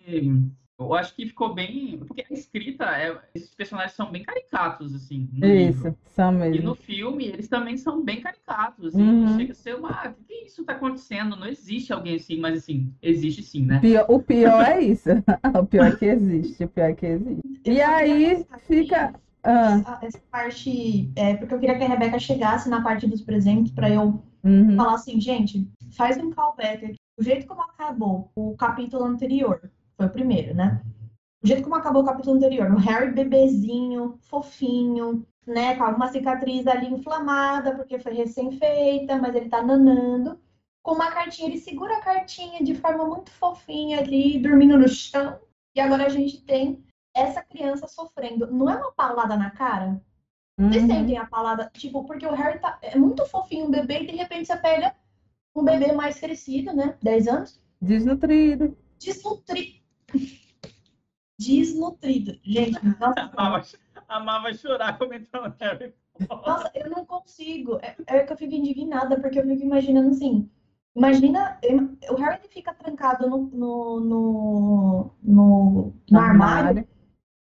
eu acho que ficou bem. Porque a escrita, é- esses personagens são bem caricatos, assim, no livro. Isso, são E mesmo. no filme, eles também são bem caricatos. Assim, Uhum. Chega a ser uma. Ah, o que, que isso tá acontecendo? Não existe alguém assim, mas assim, existe sim, né? Pior- o pior é isso. O pior é que existe. O pior é que existe. E aí fica. Ah, essa- Essa parte. É, porque eu queria que a Rebeca chegasse na parte dos presentes pra eu uhum, falar assim, gente, faz um callback aqui. O jeito como acabou o capítulo anterior, foi o primeiro, né? O jeito como acabou o capítulo anterior, o Harry bebezinho, fofinho, né? Com alguma cicatriz ali inflamada, porque foi recém-feita, mas ele tá nanando. Com uma cartinha, ele segura a cartinha de forma muito fofinha ali, dormindo no chão. E agora a gente tem essa criança sofrendo. Não é uma palada na cara? Uhum. sentem a palavra, tipo, porque o Harry tá, é muito fofinho um bebê e de repente você pega um bebê mais crescido, né? 10 anos, Desnutrido. desnutrido. Desnutrido. Gente, nossa, Amava, amava chorar comentando Harry. nossa, eu não consigo. É, é que eu fico indignada, porque eu fico imaginando assim. Imagina, im- o Harry fica trancado no, no, no, no, no armário.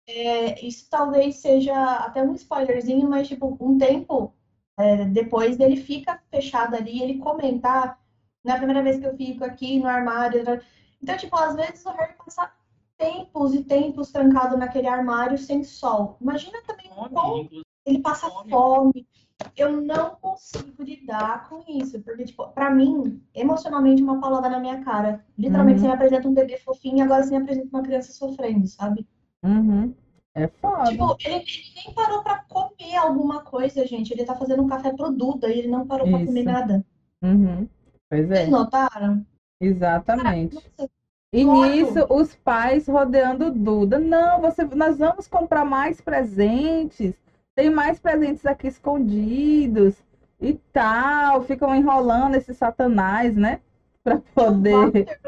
É, isso talvez seja até um spoilerzinho, mas tipo, um tempo é, depois ele fica fechado ali, ele comentar, não é a primeira vez que eu fico aqui no armário. né? Então, tipo, às vezes o Harry passa tempos e tempos trancado naquele armário sem sol. Imagina também Fome, como ele passa Fome. fome. Eu não consigo lidar com isso, porque, tipo, pra mim, emocionalmente, uma paulada na minha cara. Literalmente, Uhum. você me apresenta um bebê fofinho e agora você me apresenta uma criança sofrendo, sabe? Uhum. É foda. Tipo, ele, ele nem parou pra comer alguma coisa, gente. Ele tá fazendo um café pro Duda e ele não parou pra Isso. comer nada. Uhum. Pois Vocês é, notaram? exatamente. Nossa, E nisso, os pais rodeando Duda. Não, você, nós vamos comprar mais presentes. Tem mais presentes aqui escondidos e tal. Ficam enrolando esse satanás, né? Pra poder. É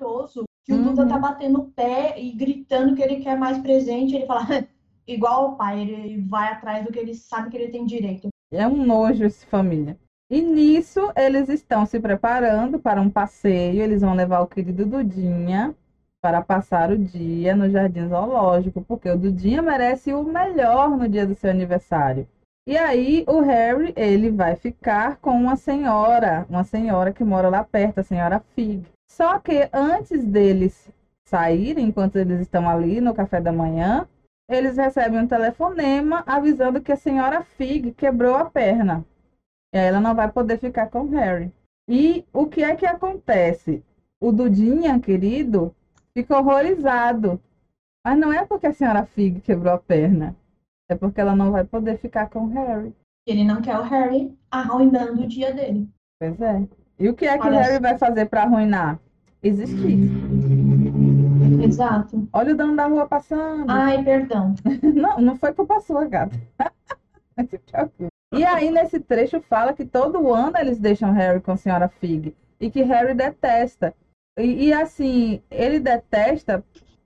orgulhoso que o Duda Uhum. tá batendo o pé e gritando que ele quer mais presente. Ele fala, igual o pai, ele vai atrás do que ele sabe que ele tem direito. É um nojo essa família. E nisso, eles estão se preparando para um passeio. Eles vão levar o querido Dudinha para passar o dia no Jardim Zoológico, porque o Dudinha merece o melhor no dia do seu aniversário. E aí, o Harry, ele vai ficar com uma senhora, uma senhora que mora lá perto, a senhora Fig. Só que antes deles saírem, enquanto eles estão ali no café da manhã, eles recebem um telefonema avisando que a senhora Fig quebrou a perna. E aí ela não vai poder ficar com o Harry. E o que é que acontece? O Dudinha, querido, fica horrorizado. Mas não é porque a senhora Fig quebrou a perna. É porque ela não vai poder ficar com o Harry. Ele não quer o Harry arruinando o dia dele. Pois é. E o que é que Olha Harry vai fazer para arruinar? Existir. Exato. Olha o dono da rua passando. Ai, perdão. Não, não foi culpa sua, gata. E aí, nesse trecho, fala que todo ano eles deixam Harry com a senhora Fig. E que Harry detesta. E, e, assim, ele detesta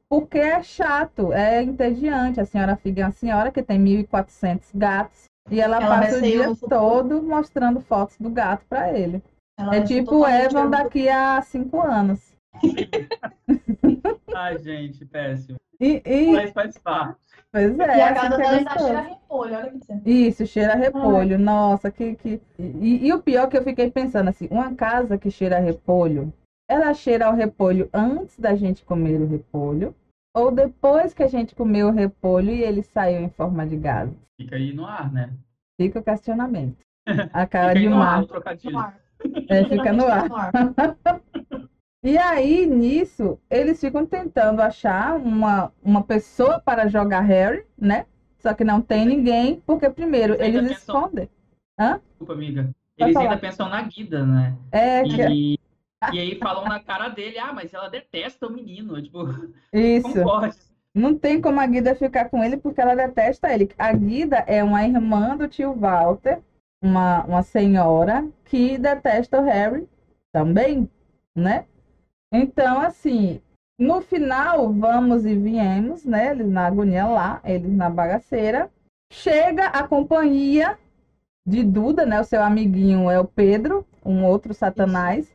porque é chato, é entediante. A senhora Fig é uma senhora que tem 1.400 gatos. E ela, Ela passa o dia todo mostrando fotos do gato para ele. Ela É tipo o Evan daqui a cinco anos. Ai, gente, péssimo. E, e- Mas faz parte. pois é, E a assim casa que é dela ainda gostoso. cheira repolho, olha que você. Isso, cheira repolho. Nossa, que, que... E, e o pior que eu fiquei pensando assim, uma casa que cheira a repolho, ela cheira ao repolho antes da gente comer o repolho ou depois que a gente comeu o repolho e ele saiu em forma de gás? Fica aí no ar, né? Fica o questionamento. A cara Fica aí de no ar, É, fica no ar. E aí, nisso, eles ficam tentando achar uma, uma pessoa para jogar Harry, né? Só que não tem ninguém, porque primeiro Eles eles pensam- escondem. Desculpa, amiga. Pode Eles falar. ainda pensam na Guida, né? É, que... E, e aí falam na cara dele, ah, mas ela detesta o menino. Tipo, isso. Não tem como a Guida ficar com ele porque ela detesta ele. A Guida é uma irmã do tio Walter, uma, uma senhora que detesta o Harry também, né? Então, assim, no final, vamos e viemos, né? Eles na agonia lá, eles na bagaceira. Chega a companhia de Duda, né? O seu amiguinho é o Pedro, um outro satanás,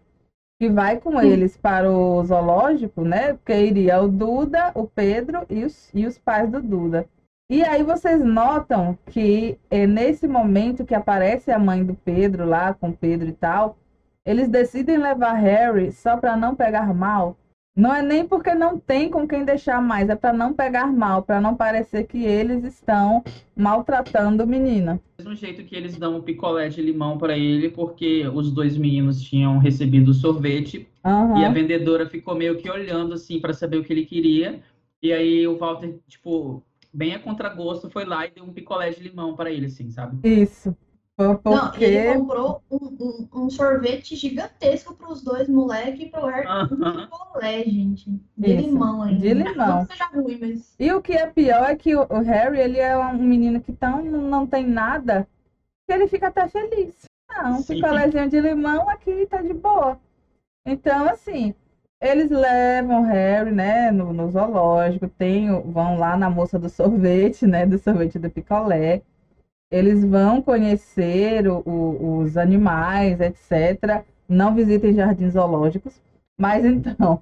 que vai com eles para o zoológico, né? Porque iria o Duda, o Pedro e os, e os pais do Duda. E aí vocês notam que é nesse momento que aparece a mãe do Pedro lá, com o Pedro e tal, eles decidem levar Harry só para não pegar mal. Não é nem porque não tem com quem deixar mais, é para não pegar mal, para não parecer que eles estão maltratando o menino. Do mesmo jeito que eles dão um picolé de limão para ele, porque os dois meninos tinham recebido sorvete Aham. e a vendedora ficou meio que olhando assim para saber o que ele queria. E aí o Walter, tipo, bem a contragosto, foi lá e deu um picolé de limão para ele, assim, sabe? Isso. Foi Não, porque. ele comprou um, um, um sorvete gigantesco para os dois moleques e pro Harry. Um picolé, gente. De Isso, limão ainda. de limão. Não que seja ruim, mas. E o que é pior é que o o Harry, ele é um menino que tão, não tem nada, que ele fica até feliz. Ah, um Sim. picolézinho de limão aqui tá de boa. Então, assim, eles levam o Harry, né, no, no zoológico, tem, vão lá na moça do sorvete, né, do sorvete do picolé. Eles vão conhecer o- o- os animais, etc. Não visitem jardins zoológicos. Mas então,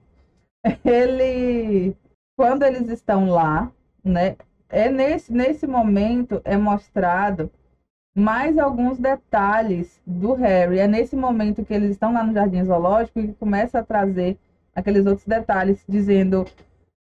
ele, quando eles estão lá, né, é nesse, nesse momento é mostrado mais alguns detalhes do Harry. É nesse momento que eles estão lá no jardim zoológico que começa a trazer aqueles outros detalhes, dizendo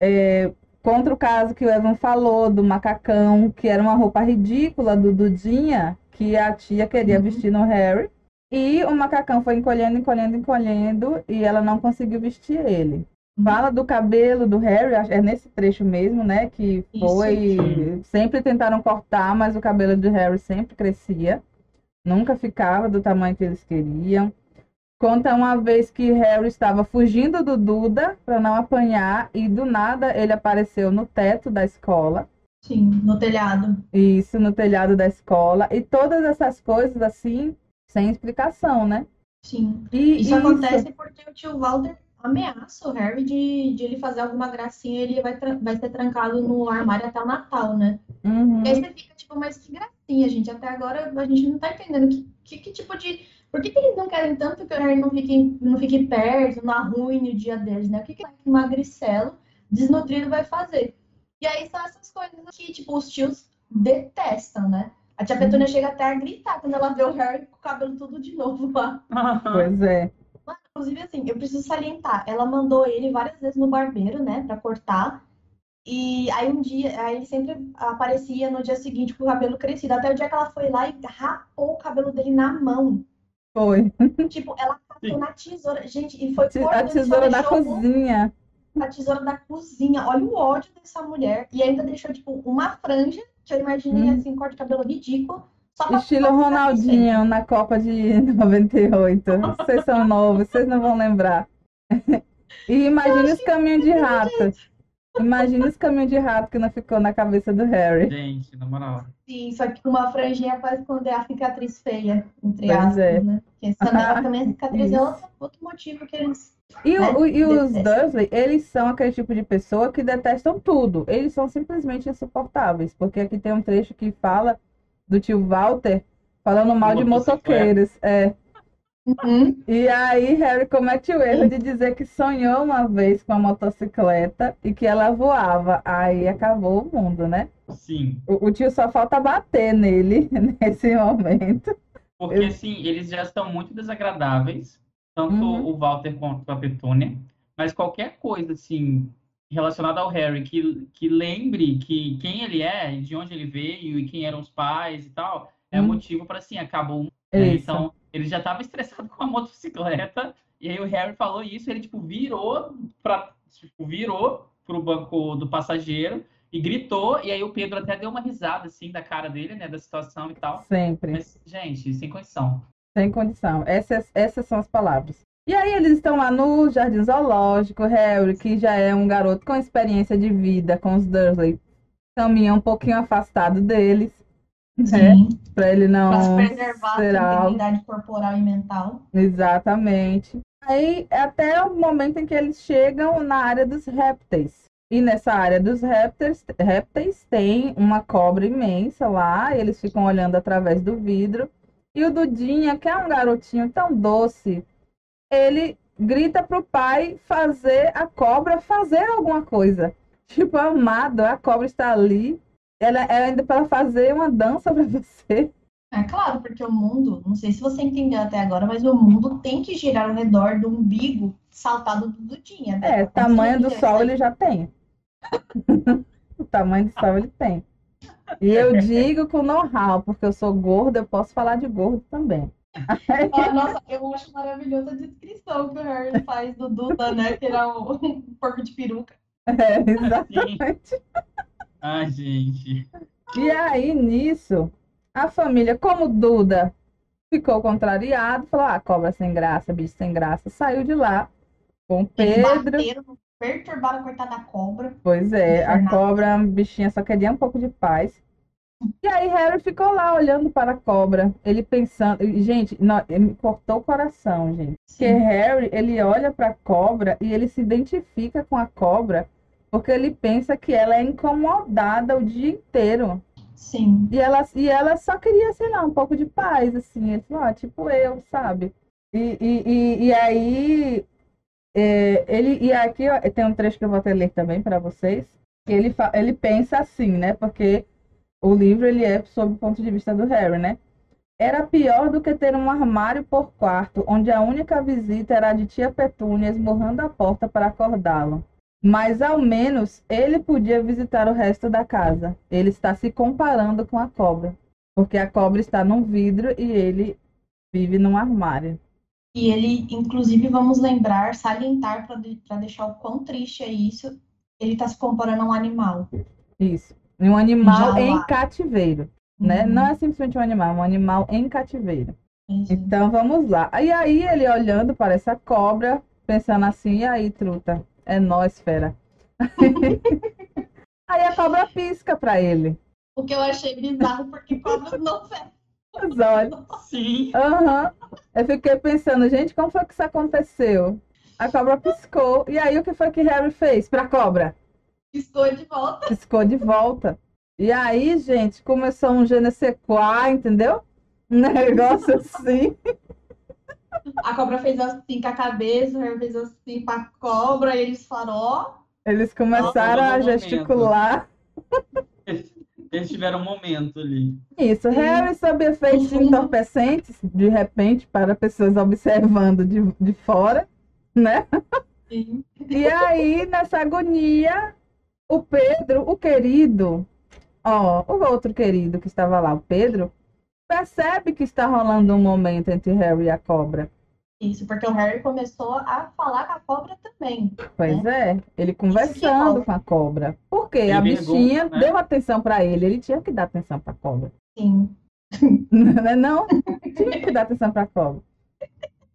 é, contra o caso que o Evan falou do macacão, que era uma roupa ridícula do Dudinha, que a tia queria Uhum. vestir no Harry. E o macacão foi encolhendo, encolhendo, encolhendo, e ela não conseguiu vestir ele. Fala do cabelo do Harry, é nesse trecho mesmo, né? Que Isso. foi. Sempre tentaram cortar, mas o cabelo do Harry sempre crescia. Nunca ficava do tamanho que eles queriam. Conta uma vez que Harry estava fugindo do Duda para não apanhar e do nada ele apareceu no teto da escola. Sim, no telhado. Isso, no telhado da escola. E todas essas coisas assim, sem explicação, né? Sim. E Isso, acontece porque o tio Walter ameaça o Harry de, de ele fazer alguma gracinha e ele vai, vai ser trancado no armário até o Natal, né? Uhum. E aí você fica tipo, mas que gracinha, gente. Até agora a gente não tá entendendo que, que, que tipo de. Por que, que eles não querem tanto que o Harry não fique, não fique perto, não arruine o dia deles, né? O que, que um magricelo desnutrido vai fazer? E aí são essas coisas que, tipo, os tios detestam, né? A tia Petúnia chega até a gritar quando ela vê o Harry com o cabelo tudo de novo lá. Pois é. Inclusive, assim, eu preciso salientar, ela mandou ele várias vezes no barbeiro, né, pra cortar. E aí um dia, aí ele sempre aparecia no dia seguinte com o cabelo crescido. Até o dia que ela foi lá e rapou o cabelo dele na mão. Foi. Tipo, ela Sim. catou na tesoura. Gente, e foi A tesoura da cozinha. A tesoura da cozinha. Olha o ódio dessa mulher. E ainda deixou, tipo, uma franja, que eu imaginei, Hum. assim, corte de cabelo ridículo. Estilo Ronaldinho na Copa de 98. Vocês são novos, vocês não vão lembrar. E imagina os caminhos de rato. Imagina os caminhos de rato que não ficou na cabeça do Harry. Gente, na moral. Sim, só que com uma franjinha pra esconder a cicatriz feia, entre Pois aspas, é. né? Porque também, ela também a cicatriz é Isso. outro, outro motivo que eles. E, o- né? o- e os. Dursley, eles são aquele tipo de pessoa que detestam tudo. Eles são simplesmente insuportáveis. Porque aqui tem um trecho que fala do tio Walter falando mal de Motocicleta. motoqueiros. É. Uhum. E aí Harry comete o erro de dizer que sonhou uma vez com a motocicleta e que ela voava. Aí acabou o mundo, né? Sim. O, o tio só falta bater nele nesse momento. Porque, Eu- assim, eles já estão muito desagradáveis, tanto Uhum. o Walter quanto a Petúnia, mas qualquer coisa, assim, relacionada ao Harry, que, que lembre que quem ele é, de onde ele veio e quem eram os pais e tal, é Uhum. motivo para, assim, acabou. né? Isso. Então, ele já estava estressado com a motocicleta, e aí o Harry falou isso, ele, tipo, virou para tipo, virou pro banco do passageiro e gritou, e aí o Pedro até deu uma risada, assim, da cara dele, né, da situação e tal. Sempre. Mas, gente, sem condição. Sem condição. Essas, essas são as palavras. E aí eles estão lá no Jardim Zoológico, Harry, que já é um garoto com experiência de vida com os Dursley, caminha um pouquinho afastado deles, né? Sim. Pra ele não preservar a ser sua algo. integridade corporal e mental. Exatamente. Aí até o momento em que eles chegam na área dos répteis. E nessa área dos répteis, répteis tem uma cobra imensa lá, eles ficam olhando através do vidro. E o Dudinha, que é um garotinho tão doce, ele grita pro pai fazer a cobra fazer alguma coisa. Tipo, amado, a cobra está ali. Ela é ainda para fazer uma dança para você. É claro, porque o mundo, não sei se você entendeu até agora, mas o mundo tem que girar ao redor do umbigo saltado do Dudinha. né? É, tamanho do sol ele já tem. o tamanho do sol ele tem. E eu digo com know-how, porque eu sou gorda, eu posso falar de gordo também. Ah, nossa, eu acho maravilhosa a descrição que o Harry faz do Duda, né? Que ele é um porco de peruca. É, exatamente. Ai, gente. E aí, nisso, a família, como Duda ficou contrariado, falou: ah, cobra sem graça, bicho sem graça, saiu de lá com Pedro. bateram, perturbaram a coitada da cobra. Pois é, a cobra, a bichinha, só queria um pouco de paz. E aí Harry ficou lá olhando para a cobra, ele pensando, gente, não, ele me cortou o coração, gente. Porque Sim. Harry, ele olha para a cobra e ele se identifica com a cobra porque ele pensa que ela é incomodada o dia inteiro. Sim. E ela, e ela só queria, sei lá, um pouco de paz, assim. Ele falou, ah, tipo eu, sabe? E, e, e, e aí, é, ele, e aqui ó, tem um trecho que eu vou até ler também para vocês. Que ele, ele pensa assim, né? Porque o livro ele é sob o ponto de vista do Harry, né? Era pior do que ter um armário por quarto, onde a única visita era a de tia Petúnia esmurrando a porta para acordá-lo. Mas ao menos ele podia visitar o resto da casa. Ele está se comparando com a cobra, porque a cobra está num vidro e ele vive num armário. E ele, inclusive, vamos lembrar, salientar para deixar o quão triste é isso. Ele tá se comparando a um animal. Isso. Um animal Já em lá. cativeiro, né? Uhum. Não é simplesmente um animal, é um animal em cativeiro. Então vamos lá. E aí ele olhando para essa cobra, pensando assim, e aí, truta? É nós, fera. aí a cobra pisca para ele. O que eu achei bizarro, porque cobra não fera os olhos. Sim. Aham. Uhum. Eu fiquei pensando, gente, como foi que isso aconteceu? A cobra piscou. E aí, o que foi que Harry fez pra cobra? Piscou de volta. Piscou de volta. E aí, gente, começou um genesequá, entendeu? Um negócio assim. A cobra fez assim com a cabeça, o Harry fez assim com a cobra, e eles falaram, ó. Eles começaram a gesticular. Eles tiveram um momento ali. Isso, Harry sob efeitos entorpecentes, de repente, para pessoas observando de, de fora, né? Sim. E aí, nessa agonia, o Pedro, o querido, ó, o outro querido que estava lá, o Pedro, percebe que está rolando um momento entre Harry e a cobra. Isso, porque o Harry começou a falar com a cobra também. Pois né? é, ele conversando com a cobra. Porque ele a bichinha né? deu atenção para ele, ele tinha que dar atenção para a cobra. Sim. não, é não? Tinha que dar atenção para a cobra.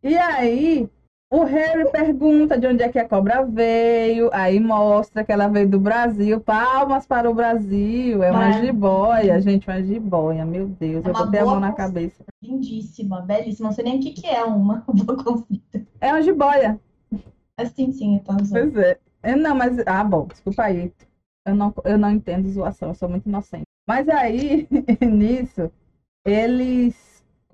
E aí, o Harry pergunta de onde é que a cobra veio, aí mostra que ela veio do Brasil. Palmas para o Brasil. É uma jiboia, gente, uma jiboia. Meu Deus, é eu botei a mão na cabeça. Lindíssima, belíssima. Não sei nem o que, que é uma. Vou conferir. É uma jiboia. Assim, sim, então. Pois é. é. Não, mas. Ah, bom, desculpa aí. Eu não, eu não entendo zoação, eu sou muito inocente. Mas aí, nisso, eles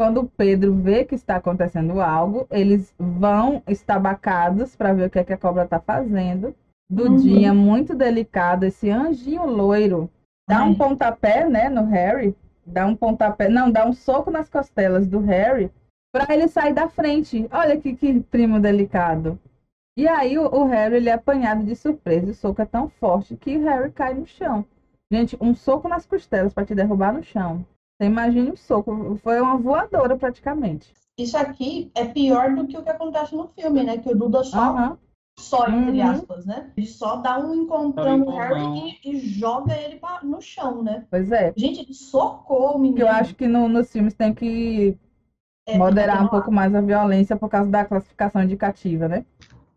quando o Pedro vê que está acontecendo algo, eles vão estabacados para ver o que, é que a cobra está fazendo. Dudinha, uhum. muito delicado, esse anjinho loiro, dá Ai. um pontapé, né, no Harry, dá um pontapé, não, dá um soco nas costelas do Harry para ele sair da frente. Olha que, que primo delicado. E aí o, o, Harry ele é apanhado de surpresa. O soco é tão forte que o Harry cai no chão. Gente, um soco nas costelas para te derrubar no chão. Você imagina o soco. Foi uma voadora praticamente. Isso aqui é pior do que o que acontece no filme, né? Que o Duda só, uhum. só entre uhum. aspas, né? Ele só dá um encontrão no Harry e, e, joga ele pra, no chão, né? Pois é. Gente, ele socou o menino. Eu acho que no, nos filmes tem que é, moderar um pouco mais a violência por causa da classificação indicativa, né?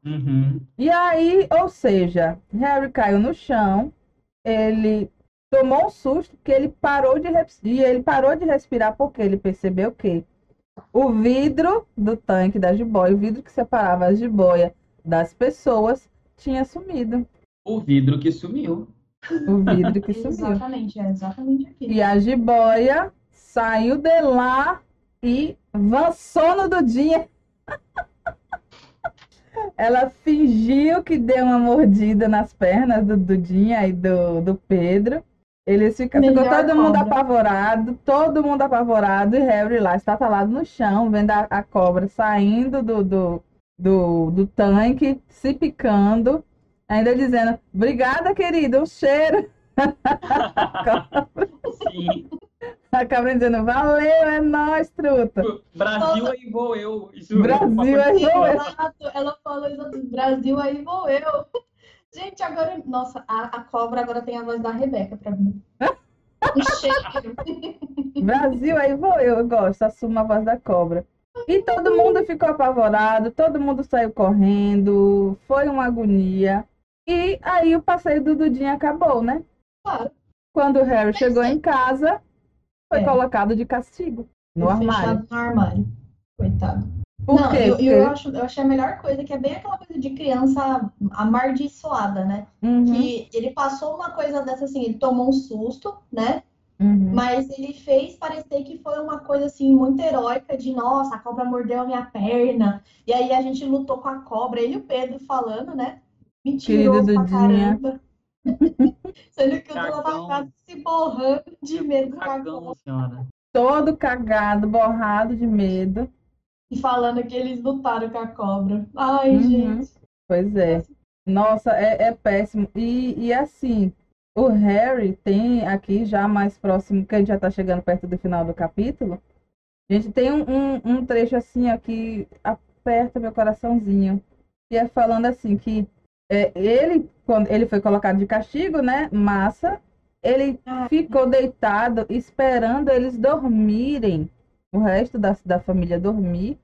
Uhum. E aí, ou seja, Harry caiu no chão, ele tomou um susto que ele parou de respirar. Ele parou de respirar porque ele percebeu que o vidro do tanque da jiboia, o vidro que separava a jiboia das pessoas, tinha sumido. O vidro que sumiu. O vidro que sumiu. Exatamente, é exatamente aquilo. E a jiboia saiu de lá e avançou no Dudinha. Ela fingiu que deu uma mordida nas pernas do Dudinha e do, do Pedro. Eles ficam, ficou todo cobra. mundo apavorado, todo mundo apavorado, e Harry lá estatalado no chão, vendo a, a cobra saindo do, do, do, do, tanque, se picando, ainda dizendo, obrigada, querido, um cheiro. Sim. A cobra dizendo, valeu, é nóis, truta. Brasil, aí vou eu. Isso Brasil, aí vou eu. Ela falou isso, Brasil, aí vou eu. Gente, agora. Nossa, a, a cobra agora tem a voz da Rebeca pra mim. Brasil, aí vou eu, eu gosto, assumo a voz da cobra. E todo mundo ficou apavorado, todo mundo saiu correndo, foi uma agonia. E aí o passeio do Dudinho acabou, né? Claro. Quando o Harry chegou em casa, foi é. colocado de castigo no armário. no armário. Coitado. Por não, quê? Eu, eu, acho, eu achei a melhor coisa, que é bem aquela coisa de criança amardiçoada, né? Uhum. Que ele passou uma coisa dessa assim, ele tomou um susto, né? Uhum. Mas ele fez parecer que foi uma coisa assim muito heróica de nossa, a cobra mordeu a minha perna. E aí a gente lutou com a cobra, ele e o Pedro falando, né? Mentiroso pra caramba. Sendo que o Dudu tava se borrando de medo Cagão, com a cobra. Todo cagado, borrado de medo e falando que eles lutaram com a cobra. Ai, uhum. gente. Pois é. Nossa, é, é péssimo. E, e assim, o Harry tem aqui já mais próximo, que a gente já tá chegando perto do final do capítulo. A gente tem um, um, um trecho assim aqui, aperta meu coraçãozinho. Que é falando assim que é, ele, quando ele foi colocado de castigo, né? Massa, ele ah. ficou deitado esperando eles dormirem o resto da, da família dormir,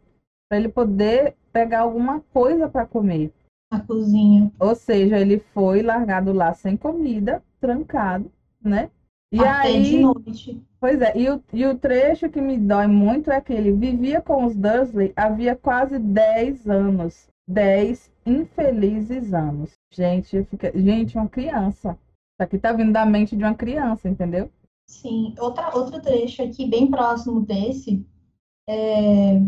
para ele poder pegar alguma coisa para comer. Na cozinha. Ou seja, ele foi largado lá sem comida, trancado, né? E Até aí, de noite. pois é, e o, e o trecho que me dói muito é que ele vivia com os Dursley havia quase 10 anos. 10 infelizes anos. Gente, eu fiquei- gente, uma criança. Isso aqui tá vindo da mente de uma criança, entendeu? Sim, outra, outro trecho aqui, bem próximo desse, é,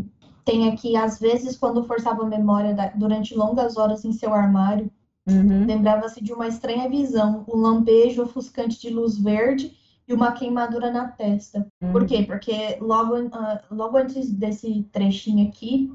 tem aqui, às vezes, quando forçava a memória da- durante longas horas em seu armário, Uhum. lembrava-se de uma estranha visão, um lampejo ofuscante de luz verde e uma queimadura na testa. Por uhum. quê? Porque logo, ah, logo antes desse trechinho aqui,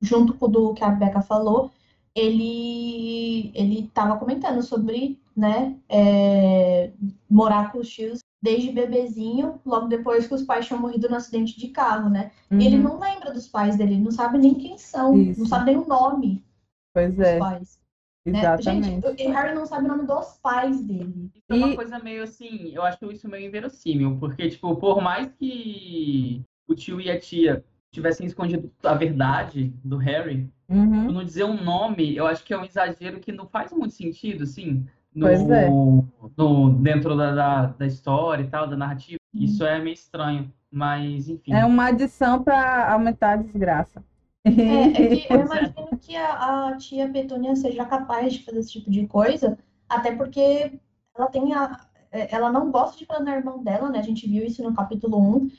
junto com o do que a Beca falou, ele ele estava comentando sobre, né, é, morar com os tios desde bebezinho, logo depois que os pais tinham morrido no acidente de carro, né? E ele Uhum. não lembra dos pais dele, ele não sabe nem quem são, Isso. não sabe nem o nome Pois dos é, pais. né? exatamente. Gente, o Harry não sabe o nome dos pais dele. Isso é uma E- coisa meio assim, eu acho isso meio inverossímil, porque, tipo, por mais que o tio e a tia tivessem escondido a verdade do Harry, Uhum. não dizer um nome, eu acho que é um exagero que não faz muito sentido, assim, no, Pois é. no- dentro da, da, da história e tal, da narrativa. Isso é meio estranho, mas enfim. É uma adição para aumentar a desgraça. É, é que eu imagino que a, a tia Petúnia seja capaz de fazer esse tipo de coisa, até porque ela tem a, é, ela não gosta de falar na irmã dela, né? A gente viu isso no capítulo 1.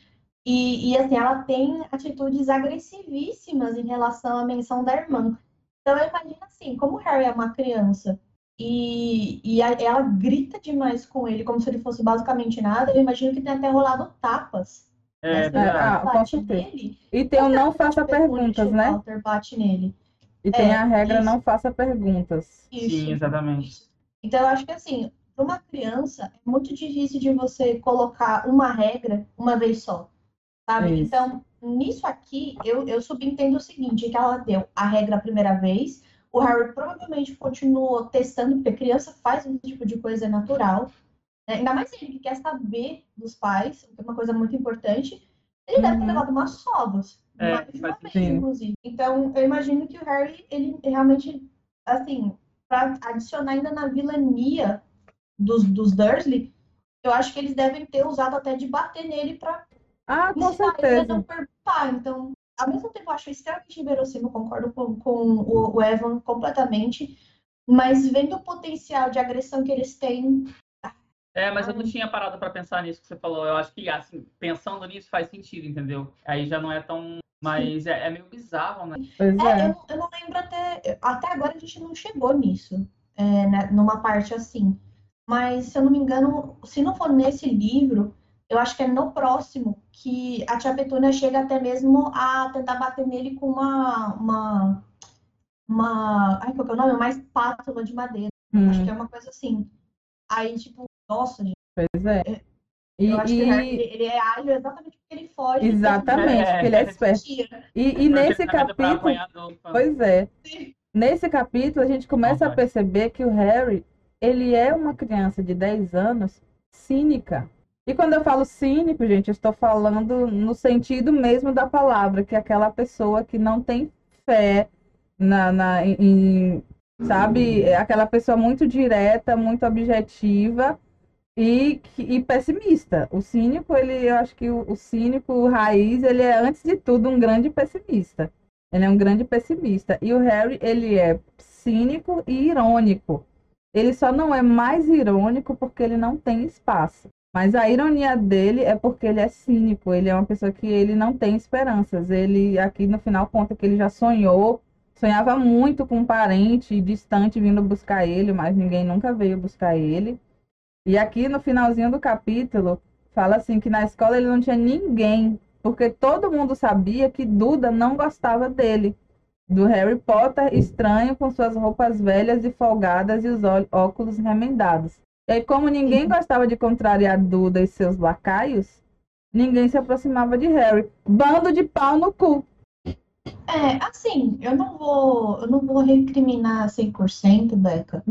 E, e assim, ela tem atitudes agressivíssimas em relação à menção da irmã. Então eu imagino assim, como o Harry é uma criança e, e a- ela grita demais com ele, como se ele fosse basicamente nada, eu imagino que tem até rolado tapas. É né? Ah, Bate nele. E tem o não faça perguntas, né? Walter bate nele. E tem É, a regra isso. não faça perguntas. Isso. Sim, exatamente. Isso. Então, eu acho que assim, para uma criança, é muito difícil de você colocar uma regra uma vez só, sabe? Isso. Então, nisso aqui, eu, eu subentendo o seguinte, que ela deu a regra a primeira vez, o Harry provavelmente continuou testando, porque criança faz esse tipo de coisa natural, né? Ainda mais ele que quer saber dos pais, que é uma coisa muito importante, ele deve ter Uhum. levado umas sovas, É, mais de uma vez, inclusive. Então, eu imagino que o Harry, ele realmente, assim, para adicionar ainda na vilania dos, dos Dursley, eu acho que eles devem ter usado até de bater nele para Ah, com a não certeza. perguntar. Então, ao mesmo tempo, eu acho extremamente inverossímil, concordo com, com o, o Evan completamente, mas vendo o potencial de agressão que eles têm, É, mas eu não tinha parado pra pensar nisso que você falou. Eu acho que, assim, pensando nisso faz sentido, entendeu? Aí já não é tão. Mas é, é meio bizarro, né? Pois É, é. eu, eu não lembro até. Até agora a gente não chegou nisso, é, né, numa parte assim. Mas, se eu não me engano, se não for nesse livro, eu acho que é no próximo que a tia Petúnia chega até mesmo a tentar bater nele com uma. Uma. uma ai, qual que é o nome? Uma espátula de madeira. Acho Hum, que é uma coisa assim. Aí, tipo, nossa, gente, pois é. E, eu acho que e- ele, ele é ágil exatamente porque ele foge. exatamente, É. porque ele é esperto. E, e nesse tá capítulo, pois é. Nesse capítulo, a gente começa a perceber que o Harry, ele é uma criança de 10 anos cínica. E quando eu falo cínico, gente, eu estou falando no sentido mesmo da palavra, que é aquela pessoa que não tem fé na, na em, sabe, é aquela pessoa muito direta, muito objetiva e, e pessimista. O cínico, ele, eu acho que o, o cínico o raiz, ele é antes de tudo um grande pessimista. Ele é um grande pessimista. E o Harry, ele é cínico e irônico. Ele só não é mais irônico porque ele não tem espaço. Mas a ironia dele é porque ele é cínico. Ele é uma pessoa que ele não tem esperanças. Ele aqui no final conta que ele já sonhou, sonhava muito com um parente distante vindo buscar ele, mas ninguém nunca veio buscar ele. E aqui no finalzinho do capítulo fala assim que na escola ele não tinha ninguém, porque todo mundo sabia que Duda não gostava dele. Do Harry Potter estranho com suas roupas velhas e folgadas e os óculos remendados. E aí, como ninguém gostava de contrariar Duda e seus lacaios, ninguém se aproximava de Harry. Bando de pau no cu. É, assim, eu não vou, eu não vou recriminar 100%, Beca,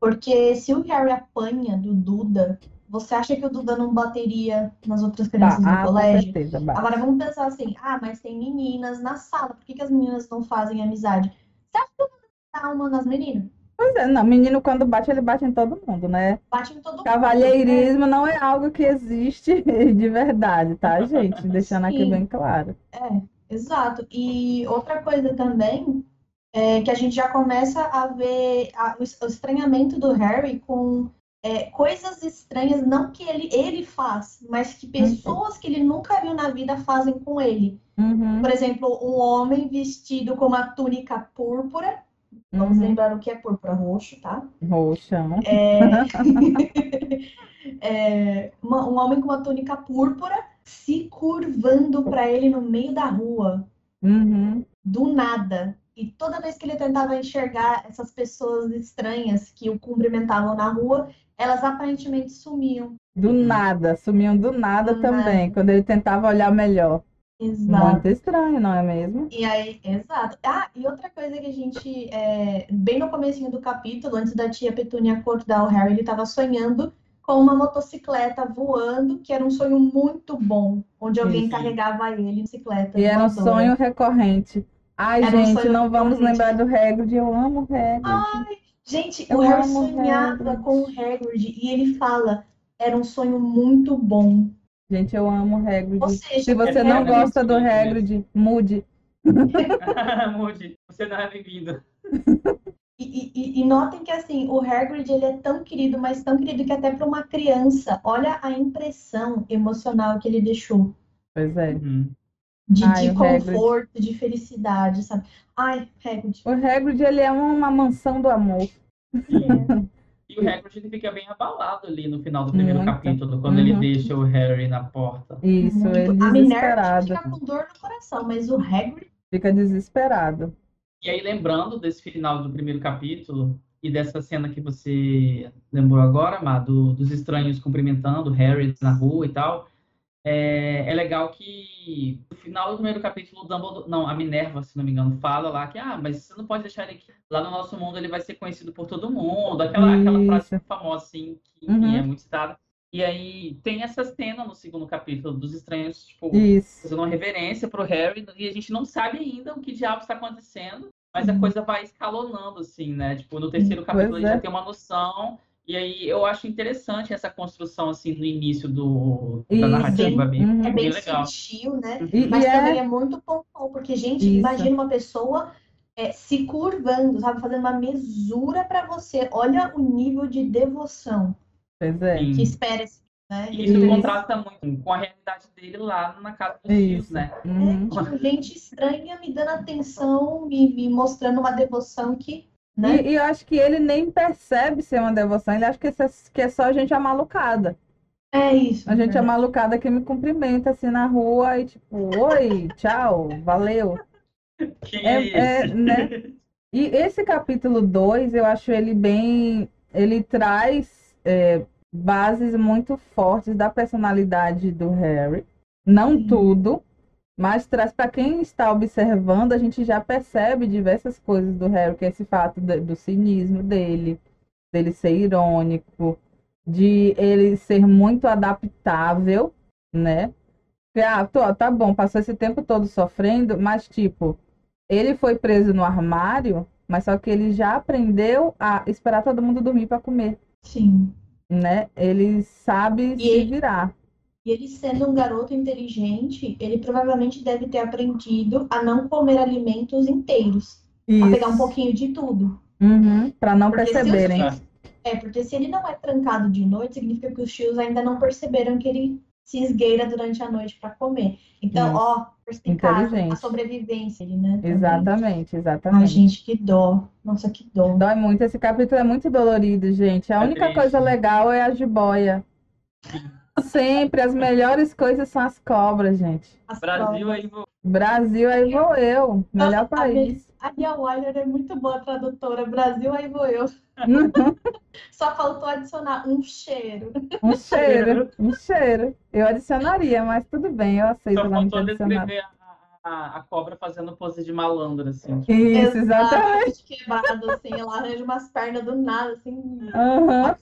porque se o Harry apanha do Duda você acha que o Duda não bateria nas outras crianças ah, do com colégio? certeza, bate. Agora vamos pensar assim, ah, mas tem meninas na sala, por que, que as meninas não fazem amizade? Você acha que o Duda dá uma nas meninas? Pois é, não, menino quando bate, ele bate em todo mundo, né? Bate em todo mundo. Cavalheirismo não é algo que existe de verdade, tá, gente? Deixando aqui Sim. bem claro. É, exato. E outra coisa também é que a gente já começa a ver a- o es- o estranhamento do Harry com é, coisas estranhas, não que ele, ele faz, mas que pessoas que ele nunca viu na vida fazem com ele. Uhum, Por exemplo, um homem vestido com uma túnica púrpura. Vamos uhum. lembrar o que é púrpura roxo, tá? Roxão. É, é, uma- um homem com uma túnica púrpura se curvando para ele no meio da rua, Uhum. do nada. E toda vez que ele tentava enxergar essas pessoas estranhas que o cumprimentavam na rua, elas aparentemente sumiam. Do nada, sumiam do nada Do também, nada. quando ele tentava olhar melhor. Exato. Muito estranho, não é mesmo? E aí, exato. Ah, e outra coisa que a gente, é, bem no comecinho do capítulo, antes da tia Petúnia acordar o Harry, ele estava sonhando com uma motocicleta voando, que era um sonho muito bom, onde alguém Isso. carregava ele em bicicleta. E era um voadora. sonho recorrente. Ai, Era um gente, sonho não vamos recorrente. lembrar do Hagrid. Eu amo o Hagrid. Gente, Eu o Harry sonhava Hagrid. com o Hagrid e ele fala, era um sonho muito bom. Gente, eu amo o Hagrid. Ou seja, Se você é não gosta do Hagrid, mude. Mude, você não é bem-vindo. E, e- e- notem que assim, o Hagrid ele é tão querido, mas tão querido que até para uma criança, olha a impressão emocional que ele deixou. Pois é. Uhum. De, Ai, de o Hagrid. conforto, de felicidade, sabe? Ai, Hagrid. O Hagrid, ele é uma mansão do amor. E o Hagrid ele fica bem abalado ali no final do primeiro Muito. capítulo, quando ele Uhum. deixa o Harry na porta. Isso, Muito. ele a Minerva desesperado. fica com dor no coração, mas o Hagrid, Fica desesperado. E aí, lembrando desse final do primeiro capítulo e dessa cena que você lembrou agora, Má, do- dos estranhos cumprimentando o Harry na rua e tal, é, é legal que no final do primeiro capítulo, o Dumbledore, não, a Minerva, se não me engano, fala lá que, ah, mas você não pode deixar ele aqui. Lá no nosso mundo ele vai ser conhecido por todo mundo. Aquela, aquela frase famosa, assim, que Uhum. é muito citada. E aí tem essa cena no segundo capítulo dos estranhos, tipo, Isso. fazendo uma reverência pro Harry e a gente não sabe ainda o que diabo está acontecendo, mas a Uhum. coisa vai escalonando, assim, né? Tipo, no terceiro Pois capítulo a gente é. já tem uma noção, e aí eu acho interessante essa construção, assim, no início do, da Isso. narrativa, bem, Uhum. é bem bem legal. sutil, né? E, Mas e é- também é muito pontual, porque, gente, Isso. imagina uma pessoa é, se curvando, sabe? Fazendo uma mesura para você. Olha o nível de devoção Pois é. Que espera esse, né? E isso Isso. contrasta muito com a realidade dele lá na casa dos Isso. né? Uhum. É, tipo, gente estranha me dando atenção, me, me mostrando uma devoção que, né? E, e eu acho que ele nem percebe ser uma devoção, ele acha que, isso é, que é só gente amalucada. É isso. A gente é malucada que me cumprimenta assim na rua e tipo, oi, tchau, valeu. Que É- é, isso? né? E esse capítulo 2, eu acho ele bem. Ele traz é, bases muito fortes da personalidade do Harry. Não Sim. tudo, mas traz para quem está observando, a gente já percebe diversas coisas do Harry, que é esse fato de- do cinismo dele, dele ser irônico, de ele ser muito adaptável, né? Que, ah, tô, tá bom, passou esse tempo todo sofrendo, mas tipo, ele foi preso no armário, mas só que ele já aprendeu a esperar todo mundo dormir para comer, Sim. né? Ele sabe E se ele- virar. E ele sendo um garoto inteligente, ele provavelmente deve ter aprendido a não comer alimentos inteiros, a pegar um Isso. pouquinho de tudo. Uhum, para não Porque os perceberem. tios- É, porque se ele não é trancado de noite, significa que os tios ainda não perceberam que ele se esgueira durante a noite para comer. Então, Isso. ó, perspicaz, Inteligente. a sobrevivência, né? também. Exatamente, Ai, exatamente. gente, que dó. Nossa, que dó. Dói muito, esse capítulo é muito dolorido, gente. A É única triste. coisa legal é a jiboia. Sempre as melhores coisas são as cobras, gente. As Brasil provas. aí, vou- Brasil, aí vou eu. Melhor Nossa, país. A Lia Wyler é muito boa tradutora. Brasil, aí vou eu. Só faltou adicionar um cheiro. Um cheiro, um cheiro. Eu adicionaria, mas tudo bem, eu aceito Só lá faltou descrever a, a, a cobra fazendo pose de malandro, assim. Isso, exatamente. Exatamente. Quebrado, assim. Ela arranja umas pernas do nada, assim. Aham.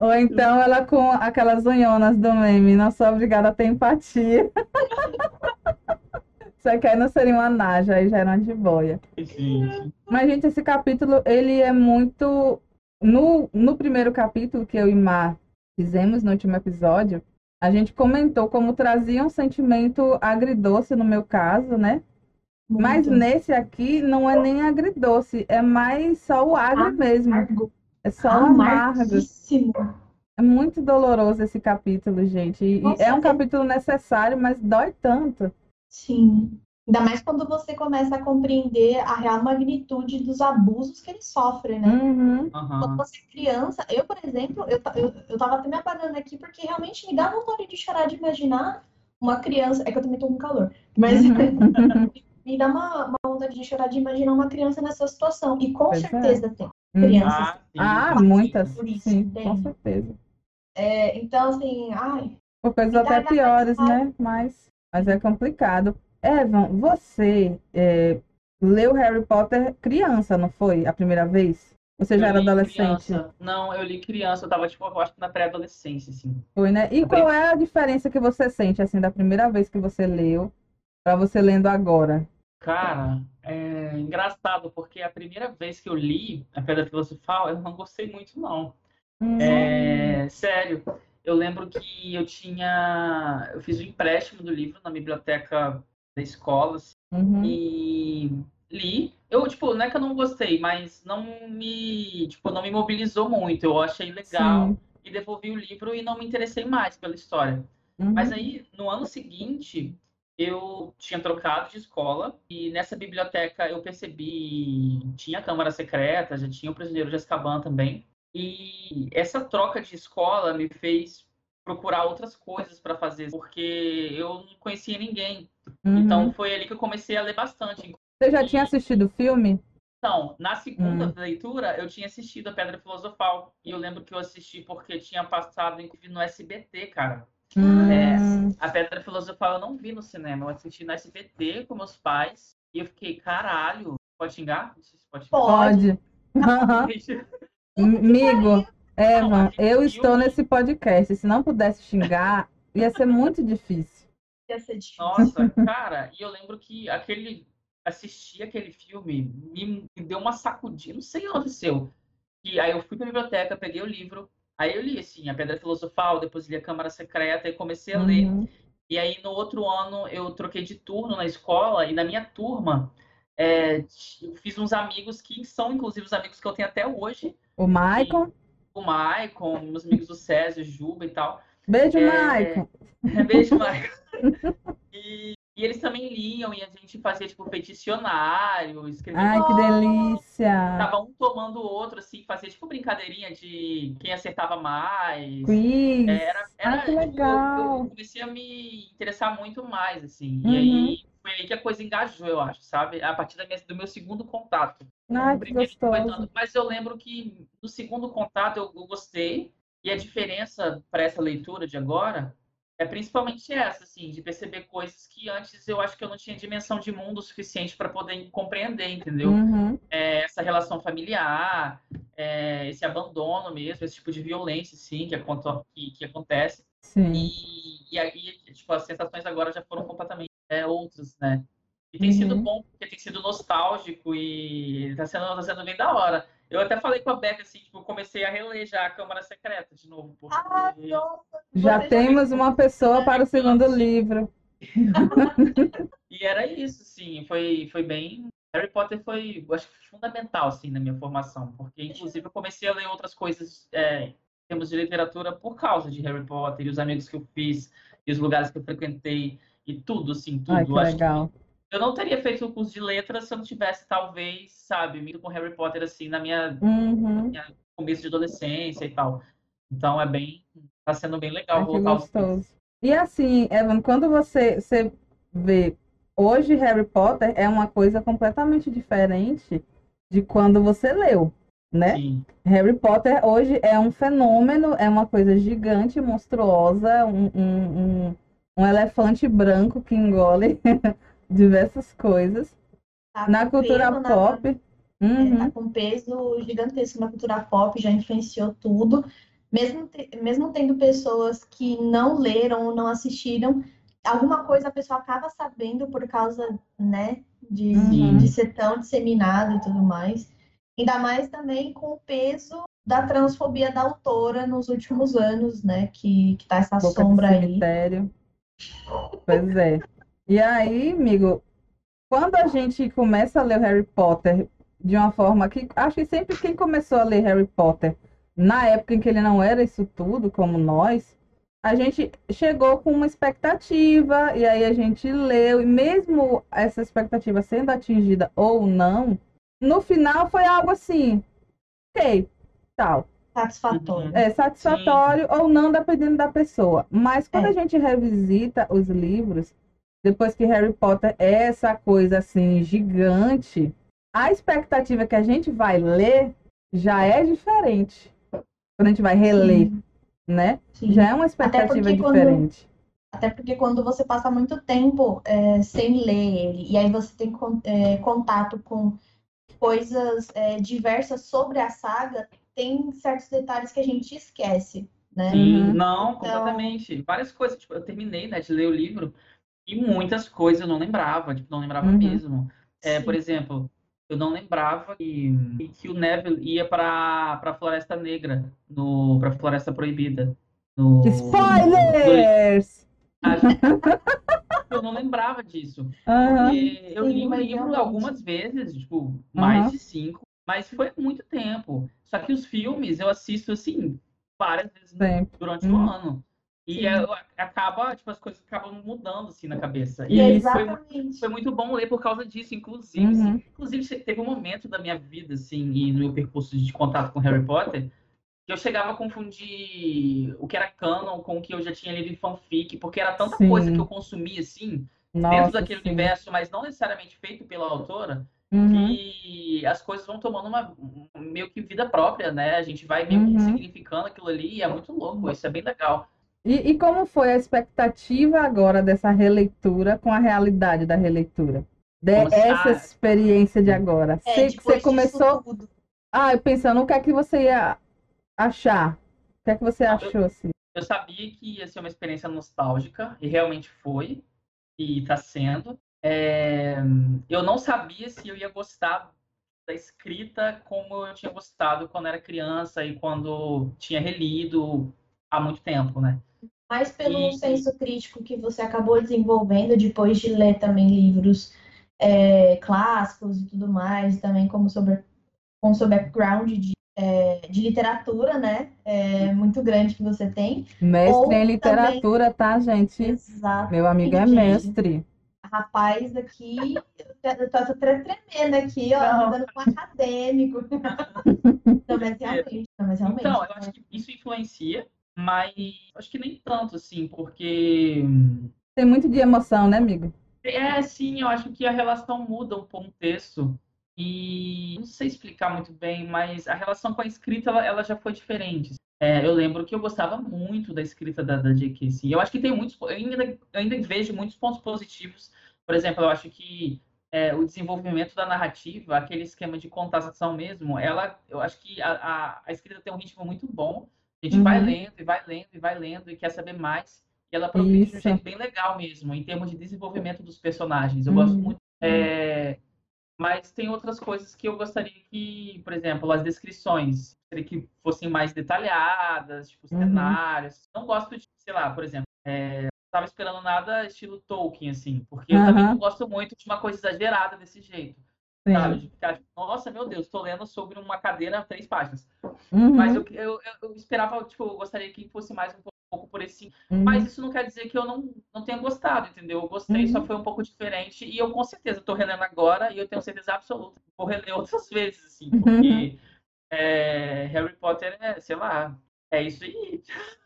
Ou então ela com aquelas unhonas do meme, não sou obrigada a ter empatia. Só que aí não seria uma naja, aí já era uma jiboia. Gente. Mas, gente, esse capítulo, ele é muito... No, no primeiro capítulo que eu e Mar fizemos no último episódio, a gente comentou como trazia um sentimento agridoce no meu caso, né? Mas Muito. nesse aqui não é nem agridoce, é mais só o agro mesmo. É só amargo. É muito doloroso esse capítulo, gente. Nossa, é um é- capítulo necessário, mas dói tanto. Sim. Ainda mais quando você começa a compreender a real magnitude dos abusos que ele sofre, né? Uhum. Quando Aham. você é criança, eu, por exemplo, eu, eu, eu tava até me apagando aqui porque realmente me dá vontade de chorar de imaginar uma criança. É que eu também tô com calor, mas Uhum. me dá uma, uma vontade de chorar de imaginar uma criança nessa situação. E com Pois é. certeza tem Uhum. Crianças. Ah, sim. Ah, muitas. por isso, Sim, tem. com certeza. É, então, assim, ai, Por coisas até ainda mais piores, né? Mas, mas é complicado. Evan, você é, leu Harry Potter criança, não foi? A primeira vez? Você já Eu era adolescente? criança. Não, eu li criança, eu tava, tipo, eu acho que na pré-adolescência, assim. Foi, né? E qual é a diferença que você sente, assim, da primeira vez que você leu para você lendo agora? Cara, é engraçado, porque a primeira vez que eu li a Pedra Filosofal, eu não gostei muito, não. Hum, É, sério, eu lembro que eu tinha. Eu fiz um empréstimo do livro na biblioteca da escola, assim, uhum. e li. Eu, tipo, não é que eu não gostei, mas não me, tipo, não me mobilizou muito. Eu achei legal Sim. e devolvi o livro e não me interessei mais pela história. Uhum. Mas aí, no ano seguinte, eu tinha trocado de escola e nessa biblioteca eu percebi, tinha Câmara Secreta, já tinha o Prisioneiro de Azkaban também. E essa troca de escola me fez procurar outras coisas para fazer, porque eu não conhecia ninguém. Uhum. Então foi ali que eu comecei a ler bastante. Você já tinha assistido o filme? Então, na segunda Hum. leitura, eu tinha assistido a Pedra Filosofal. E eu lembro que eu assisti porque tinha passado, no SBT, cara. Hum, A Pedra Filosofal eu não vi no cinema, eu assisti no SBT com meus pais e eu fiquei, caralho, pode xingar? Não sei se pode xingar. pode. Amigo, Evan, eu estou nesse podcast. Se não pudesse xingar, ia ser muito difícil. ia ser difícil. Nossa, cara, e eu lembro que aquele assistir aquele filme me, me deu uma sacudida, não sei o que aconteceu. E aí eu fui pra biblioteca, peguei o livro, aí eu li assim, a Pedra Filosofal, depois li a Câmara Secreta e comecei a ler. Uhum. E aí, no outro ano, eu troquei de turno na escola, e na minha turma, é, eu fiz uns amigos que são, inclusive, os amigos que eu tenho até hoje. O Maicon. O Maicon, meus amigos do Césio, Juba e tal. Beijo, É, Maicon. Beijo, Maicon. E, e eles também liam, e a gente fazia, tipo, peticionário, escrevia Ai, que delícia. Tava um tomando o outro, assim, fazia, tipo, brincadeirinha de quem acertava mais. Quiz. É, Era, era, Ai, que tipo, legal. Eu, eu comecei a me interessar muito mais, assim. Uhum. E aí foi aí que a coisa engajou, eu acho, sabe? A partir da minha- do meu segundo contato. Ai, que gostoso. tanto, Mas eu lembro que no segundo contato eu, eu gostei. E a diferença para essa leitura de agora é principalmente essa, assim, de perceber coisas que antes eu acho que eu não tinha dimensão de mundo suficiente para poder compreender, entendeu? Uhum. é, essa relação familiar, é, esse abandono mesmo, esse tipo de violência, sim, que, que, que acontece. Sim. E, e aí, tipo, as sensações agora já foram completamente é, outras, né? E tem sido Uhum. bom, porque tem sido nostálgico e tá sendo, tá sendo bem da hora. Eu até falei com a Beca, assim, tipo, eu comecei a reler já a Câmara Secreta de novo, porque... Ah, nossa, Já temos uma pessoa para o segundo livro. E era isso, sim, foi, foi bem... Harry Potter foi, eu acho que fundamental, assim, na minha formação, porque, inclusive, eu comecei a ler outras coisas é, em termos de literatura por causa de Harry Potter, e os amigos que eu fiz, e os lugares que eu frequentei, e tudo, assim, tudo. Ai, que acho legal. Eu não teria feito o curso de letras se eu não tivesse, talvez, sabe, me com Harry Potter, assim, na minha Uhum. começo de adolescência e tal. Então, é bem... Tá sendo bem legal que voltar gostoso. E assim, Evan, quando você, você vê hoje Harry Potter é uma coisa completamente diferente de quando você leu, né? Sim. Harry Potter hoje é um fenômeno, é uma coisa gigante, monstruosa, um, um, um, um elefante branco que engole diversas coisas. tá Na cultura peso na- pop, é, uhum, tá com peso gigantesco na cultura pop, já influenciou tudo. mesmo, te, mesmo tendo pessoas que não leram ou não assistiram, alguma coisa a pessoa acaba sabendo por causa, né, de, Uhum. de ser tão disseminado e tudo mais. Ainda mais também com o peso da transfobia da autora nos últimos anos, né, que, que tá essa Boca sombra aí. Pois é. E aí, amigo, quando a gente começa a ler o Harry Potter de uma forma que acho que sempre quem começou a ler Harry Potter na época em que ele não era isso tudo, como nós, a gente chegou com uma expectativa e aí a gente leu, e mesmo essa expectativa sendo atingida ou não, no final foi algo assim, ok, tal. Satisfatório. É satisfatório ou não, dependendo da pessoa. Mas quando É. a gente revisita os livros, depois que Harry Potter é essa coisa assim gigante, a expectativa que a gente vai ler já é diferente. Quando a gente vai reler, Sim, né? sim. Já é uma expectativa quando- diferente. Até porque quando você passa muito tempo é, sem ler ele, e aí você tem é, contato com coisas é, diversas sobre a saga, tem certos detalhes que a gente esquece, né? Sim, Uhum. não, Então- completamente. Várias coisas, tipo, eu terminei, né, de ler o livro e muitas coisas eu não lembrava, tipo, não lembrava Uhum. mesmo. É, por exemplo, eu não lembrava que, que o Neville ia para para Floresta Negra, no para Floresta Proibida. No, Spoilers! Eu não lembrava disso. Porque eu li o livro algumas vezes, tipo, mais Aham. de cinco, mas foi muito tempo. Só que os filmes eu assisto assim, várias vezes Sempre. durante Uhum. o ano. E acaba, tipo, as coisas acabam mudando assim na cabeça. E foi, foi muito bom ler por causa disso, inclusive. Uhum. assim. inclusive, teve um momento da minha vida, assim, e no meu percurso de contato com Harry Potter, que eu chegava a confundir o que era canon com o que eu já tinha lido em fanfic, porque era tanta Sim. coisa que eu consumia, assim, dentro Nossa, daquele sim. universo, mas não necessariamente feito pela autora, Uhum. que as coisas vão tomando uma meio que vida própria, né? A gente vai meio que Uhum. ressignificando aquilo ali e é muito louco, isso é bem legal. E, e como foi a expectativa agora dessa releitura com a realidade da releitura? De Como se- essa ah, experiência de agora. É, Você, você começou. tudo. Ah, eu pensando, o que é que você ia achar? O que é que você Não, eu- achou assim? Eu sabia que ia ser uma experiência nostálgica, e realmente foi, e está sendo. É, Eu não sabia se eu ia gostar da escrita como eu tinha gostado quando era criança e quando tinha relido há muito tempo, né? Mas pelo E- senso crítico que você acabou desenvolvendo depois de ler também livros é, clássicos e tudo mais, também como sobre, com seu background de, é, de literatura, né? É, muito grande que você tem. Mestre Ou em literatura, tá, gente? Exato. Meu amigo é mestre. Rapaz, aqui, eu tô até tremendo aqui, ó, Não. dando com um acadêmico. Não, mas realmente, não, mas realmente. Então, eu acho que isso influencia, mas acho que nem tanto, assim, porque Tem muito de emoção, né, amigo? É, sim, eu acho que a relação muda um pouco o texto. E não sei explicar muito bem, mas a relação com a escrita ela, ela já foi diferente. É, eu lembro que eu gostava muito da escrita da, da J.K. Eu acho que tem muitos, eu ainda, eu ainda vejo muitos pontos positivos. Por exemplo, eu acho que é, o desenvolvimento da narrativa, aquele esquema de contação mesmo, ela, eu acho que a, a, a escrita tem um ritmo muito bom. A gente vai Uhum. lendo e vai lendo e vai lendo e quer saber mais. E ela progride de um jeito bem legal mesmo, em termos de desenvolvimento dos personagens. Eu Uhum. gosto muito. é, Mas tem outras coisas que eu gostaria que, por exemplo, as descrições, que fossem mais detalhadas, tipo Uhum. cenários. Não gosto de, sei lá, por exemplo, é, não estava esperando nada estilo Tolkien, assim, porque eu também não gosto muito de uma coisa exagerada desse jeito, sabe? Tipo, nossa, meu Deus, estou lendo sobre uma cadeira três páginas. Uhum. Mas eu, eu, eu esperava, tipo, eu gostaria que fosse mais um pouco por esse Uhum. mas isso não quer dizer que eu não, não tenha gostado, entendeu? Eu gostei, só Uhum. foi um pouco diferente. E eu com certeza estou relendo agora e eu tenho certeza absoluta que vou reler outras vezes, assim, Uhum. porque é, Harry Potter é, sei lá, é isso aí.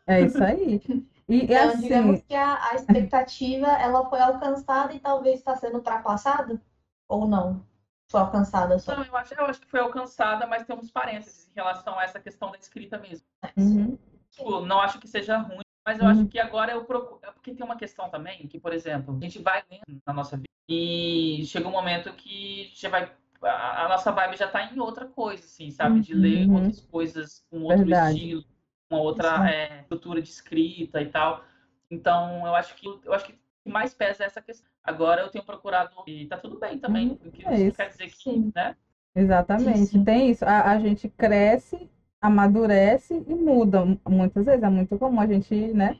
É isso aí. E, e Então, assim, digamos que a, a expectativa ela foi alcançada e talvez está sendo ultrapassada? Ou não? Foi alcançada só? Então, eu acho, eu acho que foi alcançada, mas tem uns parênteses em relação a essa questão da escrita mesmo. uhum. Tipo, não acho que seja ruim, mas eu Uhum. acho que agora eu procuro. é Porque tem uma questão também que, por exemplo, a gente vai lendo na nossa vida e chega um momento que já vai. A nossa vibe já tá em outra coisa, assim, sabe? De ler Uhum. outras coisas com outro Verdade. estilo. uma outra é, estrutura de escrita e tal. Então, eu acho que eu acho que mais pesa é essa questão. Agora eu tenho procurado e tá tudo bem também, Hum, é isso quer dizer que, Sim. né? Exatamente. Sim. Tem isso. A, a gente cresce, amadurece e muda. Muitas vezes é muito comum a gente, né,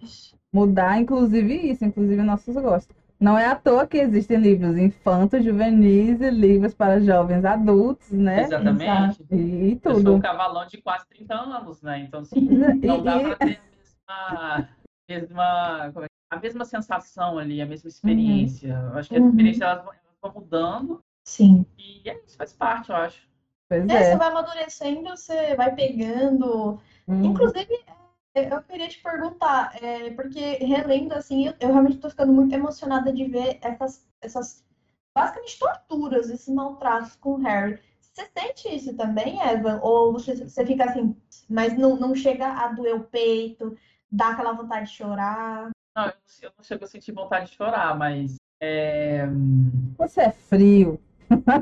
mudar, inclusive isso, inclusive nossos gostos. Não é à toa que existem livros infantos, juvenis e livros para jovens adultos, né? Exatamente. E, Eu sou tudo. um cavalão de quase 30 anos, né? Então, assim, E- não dá e- pra ter a mesma, mesma, como é a mesma sensação ali, a mesma experiência. Eu acho que as Uhum. experiências elas vão, elas vão mudando Sim. e é isso faz parte, eu acho. Pois É, é. você vai amadurecendo, você vai pegando. Uhum. Inclusive, é, eu queria te perguntar, é, porque relendo assim, eu, eu realmente tô ficando muito emocionada de ver essas, essas basicamente torturas, esses maltratos com o Harry. Você sente isso também, Eva? Ou você, você fica assim, mas não, não chega a doer o peito, dá aquela vontade de chorar? Não, eu, não- chego a sentir vontade de chorar, mas é... Você é frio.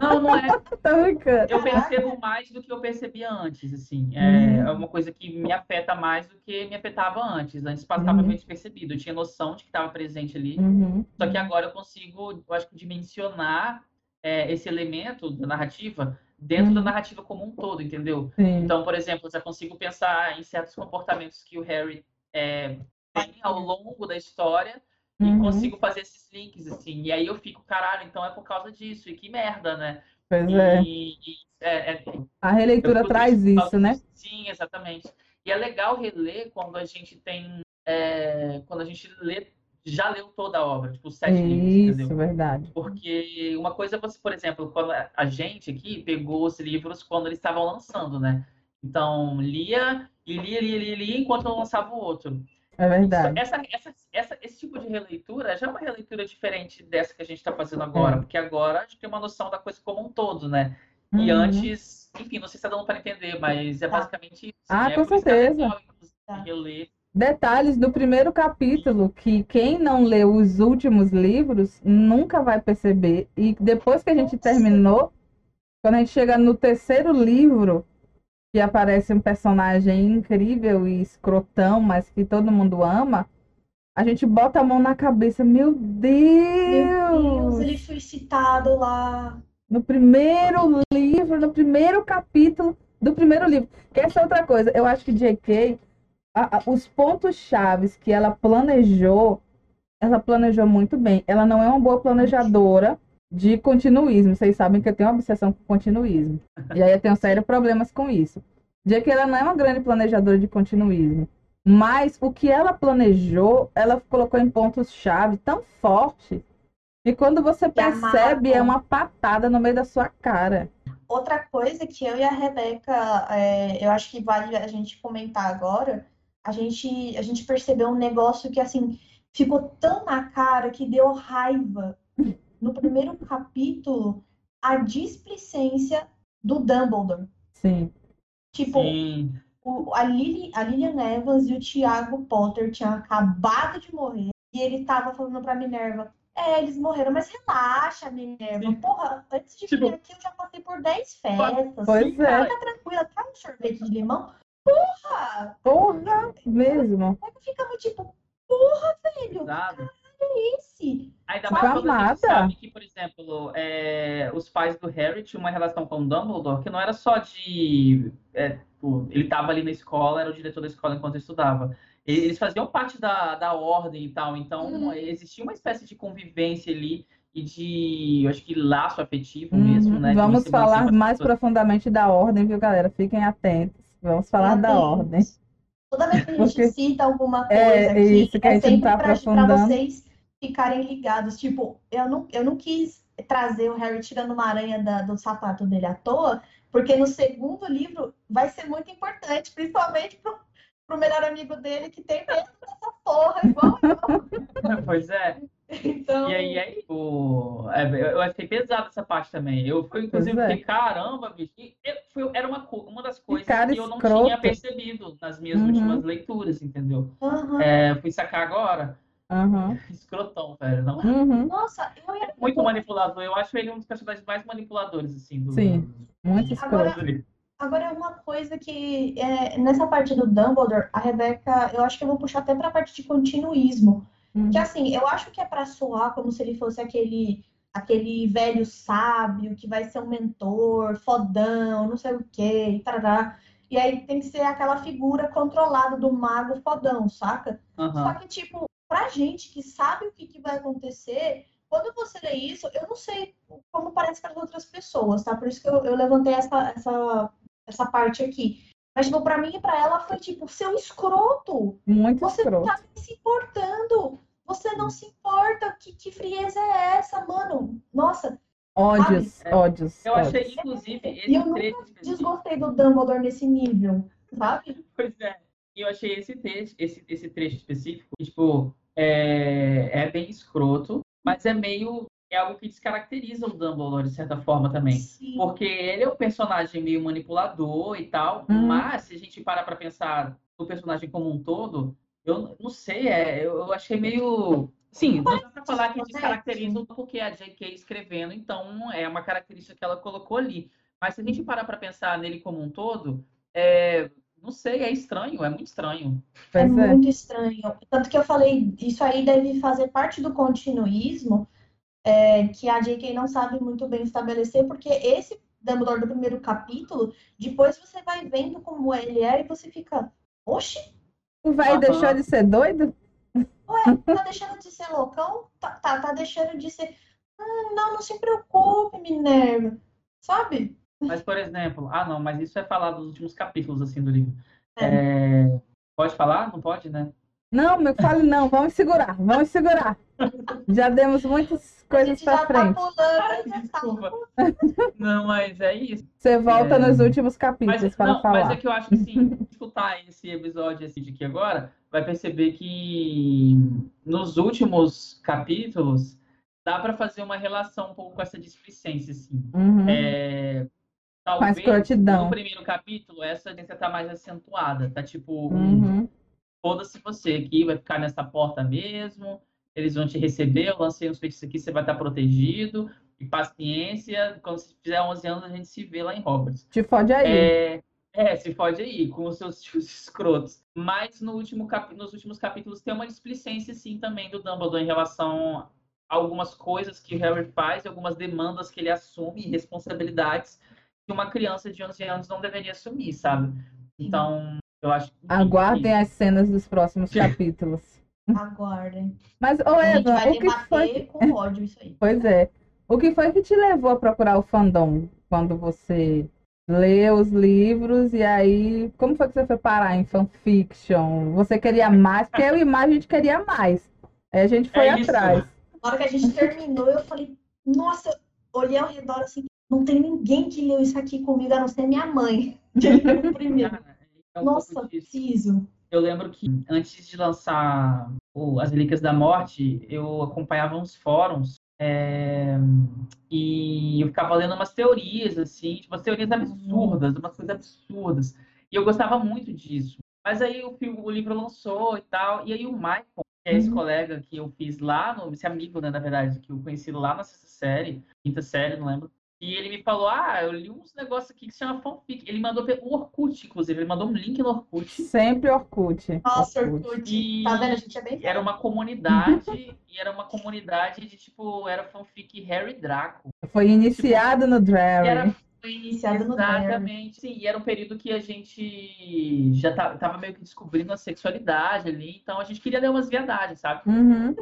não, não é. Eu percebo mais do que eu percebia antes, assim. É, Uhum. é uma coisa que me afeta mais do que me afetava antes. Antes passava Uhum. meio despercebido. Eu tinha noção de que estava presente ali. Uhum. Só que agora eu consigo, eu acho que dimensionar é, esse elemento da narrativa dentro da Uhum. narrativa como um todo, entendeu? Sim. Então, por exemplo, eu já consigo pensar em certos comportamentos que o Harry é, tem ao longo da história e Uhum. consigo fazer esses links, assim. E aí eu fico, caralho, então é por causa disso. E que merda, né? Pois E, é. e- é- é- A releitura traz isso, né? disso. Sim, exatamente. E é legal reler quando a gente tem. é, quando a gente lê, já leu toda a obra, tipo, os sete livros, Isso, entendeu? verdade. Porque uma coisa é você, por exemplo, quando a a gente aqui pegou os livros quando eles estavam lançando, né? Então, lia e lia, lia, lia, lia enquanto não lançava o outro. É verdade. Essa, essa, essa, esse tipo de releitura já é uma releitura diferente dessa que a gente está fazendo agora, É. porque agora a gente tem uma noção da coisa como um todo, né? E Uhum. antes, enfim, não sei se está dando para entender, mas é Tá. basicamente isso. Ah, é com é certeza. Tá. reler. Detalhes do primeiro capítulo que quem não leu os últimos livros nunca vai perceber. E depois que a gente Nossa. terminou, quando a gente chega no terceiro livro, que aparece um personagem incrível e escrotão, mas que todo mundo ama, a gente bota a mão na cabeça. Meu Meu Deus, Deus! ele foi citado lá. No primeiro livro, no primeiro capítulo do primeiro livro. Que essa é outra coisa. Eu acho que J.K., a- a- os pontos chaves que ela planejou, ela planejou muito bem. Ela não é uma boa planejadora de continuismo. Vocês sabem que eu tenho uma obsessão com continuismo. E aí eu tenho sérios problemas com isso. J.K. ela não é uma grande planejadora de continuismo. Mas o que ela planejou, ela colocou em pontos-chave tão forte que quando você Que percebe, é uma patada no meio da sua cara. Outra coisa que eu e a Rebeca, é, eu acho que vale a gente comentar agora, a gente, a gente percebeu um negócio que, assim, ficou tão na cara que deu raiva. No primeiro capítulo, a displicência do Dumbledore. Sim. Tipo, Sim. o, a, Lily, a Lilian Evans e o Tiago Potter tinham acabado de morrer e ele tava falando pra Minerva. É, eles morreram, mas relaxa, Minerva. Sim. Porra, antes de Tipo, vir aqui eu já passei por 10 festas. Pois é. Fica tranquila, quer um sorvete de limão? Porra! Porra mesmo. Aí eu ficava tipo, porra, velho, Exato. Esse? Ainda mais quando a gente sabe que, por exemplo, é, os pais do Harry tinham uma relação com o Dumbledore que não era só de. é, tipo, ele estava ali na escola, era o diretor da escola enquanto estudava. Eles faziam parte da, da ordem e tal, então Uhum. existia uma espécie de convivência ali e de, eu acho que laço afetivo Uhum. mesmo, né? Vamos falar mais pessoa- profundamente da ordem, viu, galera? Fiquem atentos. Vamos falar da Atentos. ordem. Toda vez que a gente Porque- cita alguma coisa É, aqui, isso, que a é gente não sempre tá pra, pra aprofundando. vocês ficarem ligados. Tipo, eu não, eu não quis trazer o Harry tirando uma aranha da- do sapato dele à toa, porque no segundo livro vai ser muito importante, principalmente pro, pro melhor amigo dele que tem medo dessa porra, igual eu. Pois é. Então, E aí, aí o... é, eu achei pesado essa parte também. Eu fui, inclusive, Pois é. fiquei, caramba, bicho. Eu- foi- era uma, uma das coisas cara que eu não escroto. tinha percebido nas minhas Uhum. últimas leituras, entendeu? aham. É, fui sacar agora. Aham. Escrotão, velho. Não Uhum. Nossa, eu ia muito manipulador. Eu acho ele um dos personagens mais manipuladores, assim, do. Sim, muito escroto. Agora- Agora, uma coisa que, é, nessa parte do Dumbledore, a Rebecca, eu acho que eu vou puxar até pra parte de continuismo. Hum. Que assim, eu acho que é pra soar como se ele fosse aquele, aquele velho sábio que vai ser um mentor, fodão, não sei o quê, e tarará. E aí tem que ser aquela figura controlada do mago fodão, saca? Só Aham. que, tipo, pra gente que sabe o que, que vai acontecer, quando você lê isso, eu não sei como parece para outras pessoas, tá? Por isso que eu, eu levantei essa, essa, essa parte aqui. Mas, tipo, pra mim e pra ela foi tipo, seu escroto, Muito você não escroto. tá nem se importando. Você não se importa. Que, que frieza é essa, mano? Nossa, Ódios, É, ódios. Eu ódios. achei, inclusive, E esse eu nunca trecho específico. desgostei do Dumbledore nesse nível, sabe? Pois é. E eu achei esse trecho, esse, esse trecho específico, que, tipo, é, é bem escroto, mas é meio. É algo que descaracteriza o Dumbledore, de certa forma, também. Sim. Porque ele é um personagem meio manipulador e tal, Uhum. mas se a gente parar pra pensar no personagem como um todo, eu não sei, é, eu, eu achei meio. Sim, não dá pra falar que descaracteriza porque é a J.K. escrevendo, então é uma característica que ela colocou ali. Mas se a gente parar pra pensar nele como um todo, é, não sei, é estranho, é muito estranho. É é. muito estranho. Tanto que eu falei, isso aí deve fazer parte do continuismo, é, que a J.K. não sabe muito bem estabelecer, porque esse Dumbledore do primeiro capítulo, depois você vai vendo como ele é e você fica, oxe, O velho Aham. deixou de ser doido? ué, tá deixando de ser loucão? Tá, tá, tá deixando de ser. Hum, não, não se preocupe, Minerva. Sabe? Mas, por exemplo, ah, não, mas isso é falar dos últimos capítulos, assim, do livro. É, Pode falar? Não pode, né? Não, meu, fale não. Vamos segurar, vamos segurar. Já demos muitas coisas já tá frente. pulando, já tá Desculpa. Não, mas é isso. Você volta É. nos últimos Mas, capítulos para não, mas falar. é que eu acho que sim, escutar esse episódio assim, de aqui agora, vai perceber que nos últimos capítulos dá pra fazer uma relação um pouco com essa displicência, assim. Uhum. É, Talvez escrotidão. no primeiro capítulo essa agência tá mais acentuada, tá tipo, Uhum. foda-se você aqui, vai ficar nessa porta mesmo, eles vão te receber, eu lancei uns feitiços aqui, você vai estar protegido, e paciência, quando você fizer 11 anos a gente se vê lá em Hogwarts. Te fode aí. É, é, se fode aí, com os seus tios escrotos. Mas no último capi- nos últimos capítulos tem uma displicência, sim, também do Dumbledore em relação a algumas coisas que o Harry faz algumas demandas que ele assume, e responsabilidades uma criança de 11 anos não deveria assumir, sabe? Então, eu acho que... Aguardem as cenas dos próximos capítulos. Aguardem. Mas, ô A gente Eva, vai o que foi com ódio isso aí. Pois é. O que foi que te levou a procurar o fandom quando você leu os livros e aí como foi que você foi parar em fanfiction? Você queria mais? Porque eu e mais a gente queria mais. Aí a gente foi É atrás. Na hora que a gente terminou, eu falei, nossa, olhei ao redor assim, não tem ninguém que leu isso aqui comigo, a não ser minha mãe. Primeiro. É um Nossa, preciso. Eu lembro que antes de lançar o As Relíquias da Morte, eu acompanhava uns fóruns é, e eu ficava lendo umas teorias, assim, tipo, umas teorias absurdas, umas coisas absurdas. E eu gostava muito disso. Mas aí o, filme, o livro lançou e tal, e aí o Michael, que é esse Uhum. colega que eu fiz lá, no, esse amigo, né, na verdade, que eu conheci lá na sexta série, quinta série, não lembro. E ele me falou, ah, eu li uns negócios aqui que se chama fanfic. Ele mandou o Orkut, inclusive, ele mandou um link no Orkut. Sempre Orkut. Nossa, Orkut. E Tá vendo? A gente é bem era uma comunidade, e era uma comunidade de tipo, era fanfic Harry Draco. Foi iniciado no E era. Foi iniciado no Drarry. exatamente, sim, e era um período que a gente já tava meio que descobrindo a sexualidade ali, então a gente queria ler umas viadagens, sabe? Uhum.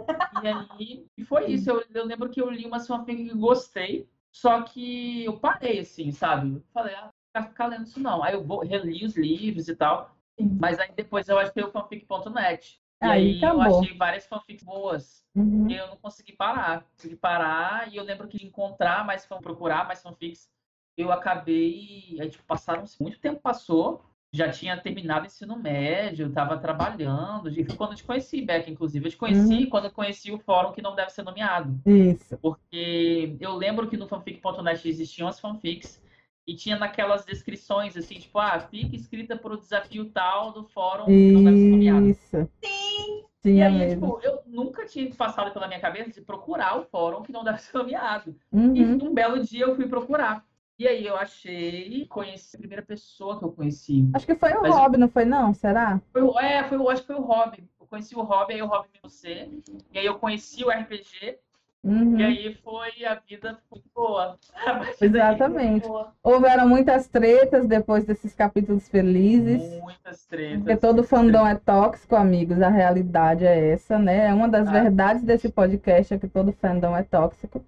E aí, e foi isso. Eu, eu lembro que eu li uma fanfic que gostei, só que eu parei, assim, sabe? Eu falei, ah, não ficar lendo isso não. Aí eu vou, reli os livros e tal, Sim. mas aí depois eu achei o fanfic.net. E Aí aí eu achei várias fanfics boas. Uhum. E eu não consegui parar. Consegui parar e eu lembro que de encontrar mais procurar mais fanfics, eu acabei. Aí, tipo, passaram muito tempo passou. Já tinha terminado o ensino médio, eu tava trabalhando. E quando eu te conheci, Beck, inclusive. Eu te conheci quando eu conheci o fórum que não deve ser nomeado. Isso. Porque eu lembro que no fanfic.net existiam as fanfics e tinha naquelas descrições assim, tipo, ah, fique escrita por o desafio tal do fórum que não deve ser nomeado. Isso. Sim. E Tinha aí, mesmo. tipo, eu nunca tinha passado pela minha cabeça de procurar o fórum que não deve ser nomeado. E Uhum. um belo dia eu fui procurar. E aí eu achei, conheci a primeira pessoa que eu conheci. Acho que foi o Mas- Rob, não foi não? Será? Foi, é, foi, acho que foi o Rob. Eu conheci o Rob, aí o Rob me você. E aí eu conheci o RPG. Uhum. E aí foi a vida muito boa. Exatamente. Boa. Houveram muitas tretas depois desses capítulos felizes. Muitas tretas. Porque todo fandom é tóxico, amigos. A realidade é essa, né? É uma das Ah. verdades desse podcast é que todo fandom é tóxico.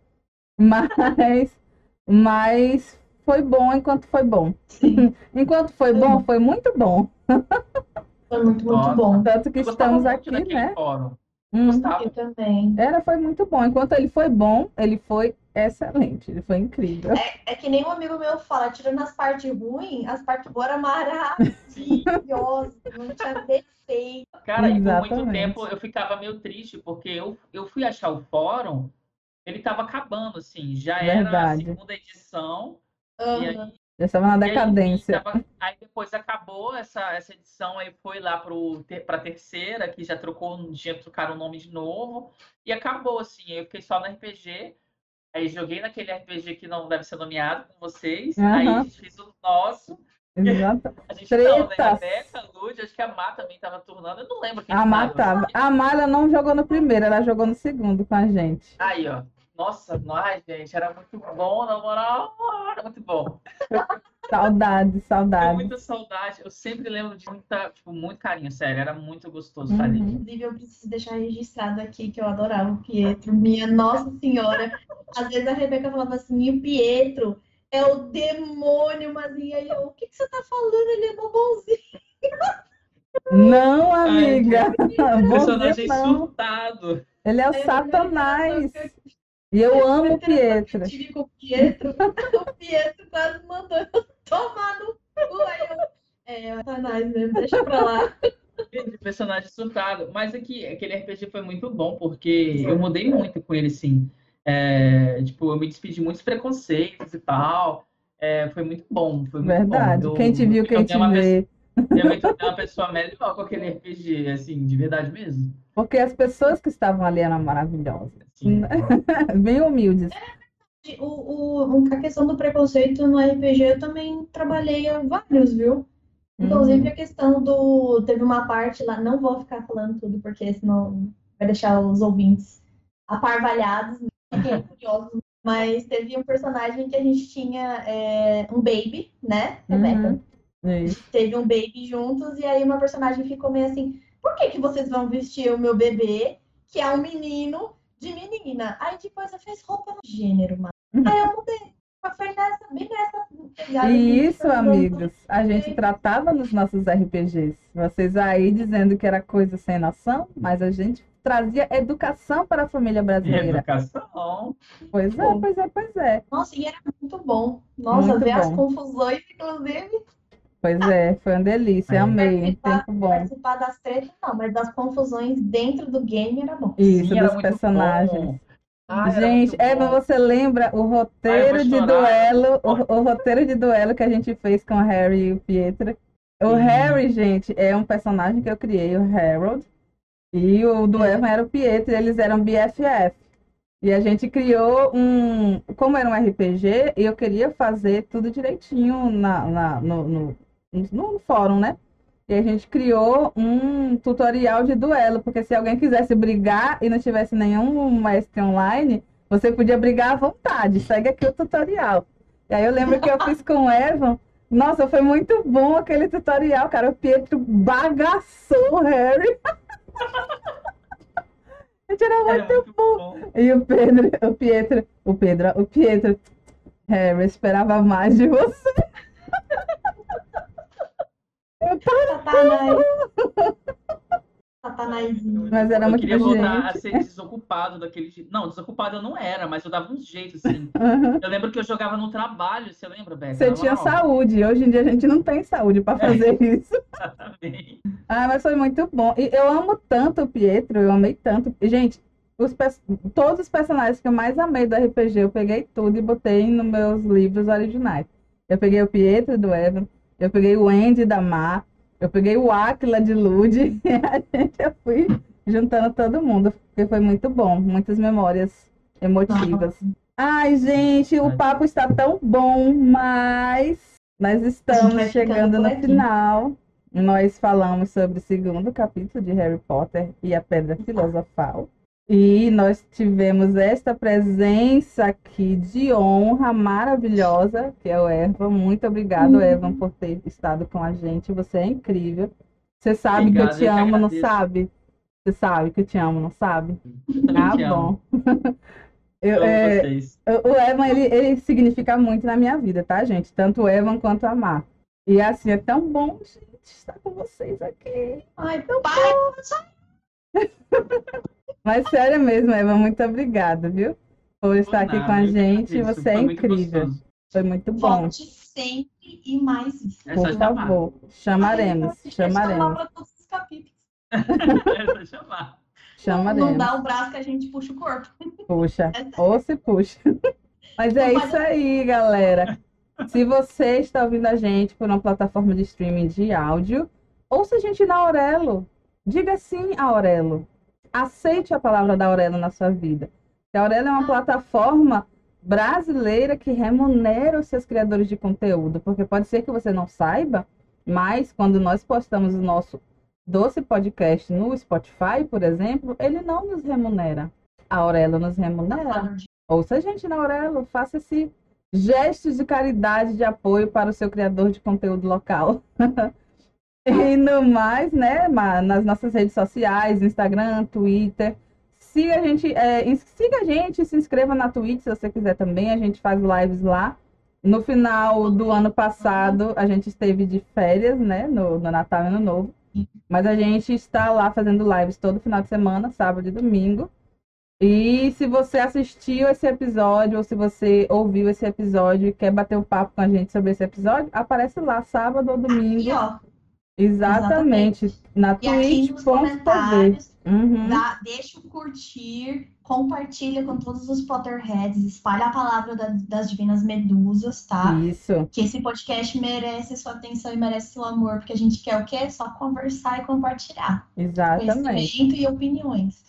Mas, mas foi bom enquanto foi bom. Sim, Enquanto foi bom, foi muito bom. foi muito, muito Nossa. bom. Tanto que estamos muito aqui, né? fórum. Hum. Eu também. Era, foi muito bom. Enquanto ele foi bom, ele foi excelente. Ele foi incrível. É que nem um amigo meu fala, tirando as partes ruins, as partes boas eram maravilhosas, não tinha defeito. Cara, e por muito tempo eu ficava meio triste, porque eu, eu fui achar o fórum, ele tava acabando, assim, já era a Verdade. segunda edição, e Aham. aí, Já estava na e aí, decadência. tava- aí depois acabou essa, essa edição, aí foi lá pro, ter, pra terceira, que já trocou, já trocaram o nome de novo, e acabou, assim, aí eu fiquei só no RPG, aí joguei naquele RPG que não deve ser nomeado com vocês, aí a gente fez o nosso, Exato. a gente não, né, a. Beca, a Lud, acho que a Má também tava turnando, eu não lembro quem A tava. Mata, a Mala não jogou no primeiro, ela jogou no segundo com a gente. Aí, ó. Nossa, nós, gente, era muito bom, na moral, era muito bom. Saudade, saudade. muita saudade. Eu sempre lembro de muita, tipo, muito carinho, sério. Era muito gostoso estar ali. Uhum. Inclusive, eu preciso deixar registrado aqui que eu adorava o Pietro. Minha Nossa Senhora. Às vezes a Rebeca falava assim, e o Pietro é o demônio, mas e aí eu, o que, que você tá falando? Ele é bonzinho. Não, amiga. Personagem Você não. surtado. Ele é o Satanás. E eu amo o Pietro. Eu tive com o Pietro. O Pietro quase mandou eu tomar no cu. Aí eu, é, Satanás mesmo, deixa pra lá. De personagem surtado. Mas aqui, aquele RPG foi muito bom, porque eu mudei muito com ele, sim. É, tipo, eu me despedi de muitos preconceitos e tal. É, foi muito bom. Foi muito Verdade. bom. Eu- Quem te viu, quem te tenho vê. Eu uma pessoa melhor com aquele RPG, assim, de verdade mesmo. Porque as pessoas que estavam ali eram maravilhosas. Assim, Bem humildes. O, o, a questão do preconceito no RPG eu também trabalhei vários, viu? Inclusive a questão do. Teve uma parte lá, não vou ficar falando tudo, porque senão vai deixar os ouvintes aparvalhados, né? Curiosos. Mas teve um personagem que a gente tinha é, um baby, né, Rebeca? Uhum. Isso. Teve um baby juntos, e aí uma personagem ficou meio assim: por que, que vocês vão vestir o meu bebê, que é um menino, de menina? Aí depois eu fiz roupa no gênero, mano. Aí eu mudei. Foi nessa, bem nessa pegada. E isso, amigos, a gente tratava nos nossos RPGs. Vocês aí dizendo que era coisa sem noção, mas a gente trazia educação para a família brasileira. Educação. Pois é, pois é, pois é. Nossa, e era muito bom. Nossa, Muito ver as bom. confusões, inclusive. Pois é, foi uma delícia, É. amei. Participar, Tempo bom. participar das tretas, não, mas das confusões dentro do game era bom. Isso, Sim, dos personagens. Ah, Gente, Eva, você lembra o roteiro Ai, eu de duelo, o, o roteiro de duelo que a gente fez com o Harry e o Pietro? O Sim. Harry, gente, é um personagem que eu criei, o Harold, e o do Evan era o Pietro, e eles eram BFF. E a gente criou um. Como era um RPG, eu queria fazer tudo direitinho na, na- no, no, no- fórum, né? E a gente criou um tutorial de duelo, porque se alguém quisesse brigar e não tivesse nenhum mestre online, você podia brigar à vontade. Segue aqui o tutorial. E aí eu lembro que eu fiz com o Evan. Nossa, foi muito bom aquele tutorial, cara. O Pietro bagaçou o Harry. Gente, era Era muito muito bom. e o Pedro, o Pietro, o Pedro, o Pietro, Harry, esperava mais de você. Satanás. Satanazinho. Mas era eu muito queria voltar a gente. ser desocupado daquele jeito. Não, desocupado eu não era, mas eu dava uns jeitos, assim. Uhum. Eu lembro que eu jogava no trabalho, você lembra, Beca? Você tinha saúde, hoje em dia a gente não tem saúde para fazer isso. Exatamente. Ah, mas foi muito bom. E eu amo tanto o Pietro, eu amei tanto. Gente, os todos os personagens que eu mais amei do RPG, eu peguei tudo e botei nos meus livros originais. Eu peguei o Pietro do Evan, eu peguei o Andy da Mar, eu peguei o Aquila de Lud, e a gente eu fui juntando todo mundo, porque foi muito bom, muitas memórias emotivas. Ai, gente, o papo está tão bom, mas nós estamos chegando no final. Nós falamos sobre o segundo capítulo de Harry Potter e a Pedra Filosofal. E nós tivemos esta presença aqui de honra maravilhosa, que é o Evan. Muito obrigado, Uhum. Evan, por ter estado com a gente. Você é incrível. Você sabe Obrigado, que eu te eu amo, não sabe? Você sabe que eu te amo, não sabe? Ah, te amo. bom. Eu, é, vocês. o Evan, ele, ele significa muito na minha vida, tá, gente? Tanto o Evan quanto a Mar. E assim, é tão bom, gente, estar com vocês aqui. Ai, para! Mas sério mesmo, Evan, muito obrigada, viu? Por estar aqui Nada, com a gente. agradeço. Você é Foi incrível. gostoso. Foi muito bom. Volte sempre e mais vezes. É Por chamar. favor, chamaremos, chamar chamaremos, pra todos os capítulos. É só chamar. Não chamaremos. dá o braço que a gente puxa o corpo. Puxa, ou se puxa. Mas é isso aí, galera. Se você está ouvindo a gente por uma plataforma de streaming de áudio, ouça a gente na Aurelo. Diga sim a Aurelo. Aceite a palavra da Aurelo na sua vida. A Aurelo é uma plataforma brasileira que remunera os seus criadores de conteúdo, porque pode ser que você não saiba, mas quando nós postamos o nosso doce podcast no Spotify, por exemplo, ele não nos remunera. A Aurelo nos remunera. Ouça a gente na Aurelo, faça esse gesto de caridade, de apoio para o seu criador de conteúdo local. e no mais, né, nas nossas redes sociais, Instagram, Twitter. Siga a gente, é, siga a gente, se inscreva na Twitch se você quiser também. A gente faz lives lá. No final do ano passado, a gente esteve de férias, né, no, no Natal e Ano Novo. Mas a gente está lá fazendo lives todo final de semana, sábado e domingo. E se você assistiu esse episódio, ou se você ouviu esse episódio e quer bater um papo com a gente sobre esse episódio, aparece lá, sábado ou Aqui, domingo. ó. Exatamente. Na E aqui nos twitch.tv. comentários, Uhum. dá, deixa o curtir, compartilha com todos os Potterheads, espalha a palavra da- das divinas medusas, tá? Isso. Que esse podcast merece sua atenção e merece seu amor, porque a gente quer o quê? Só conversar e compartilhar Exatamente. conhecimento e opiniões.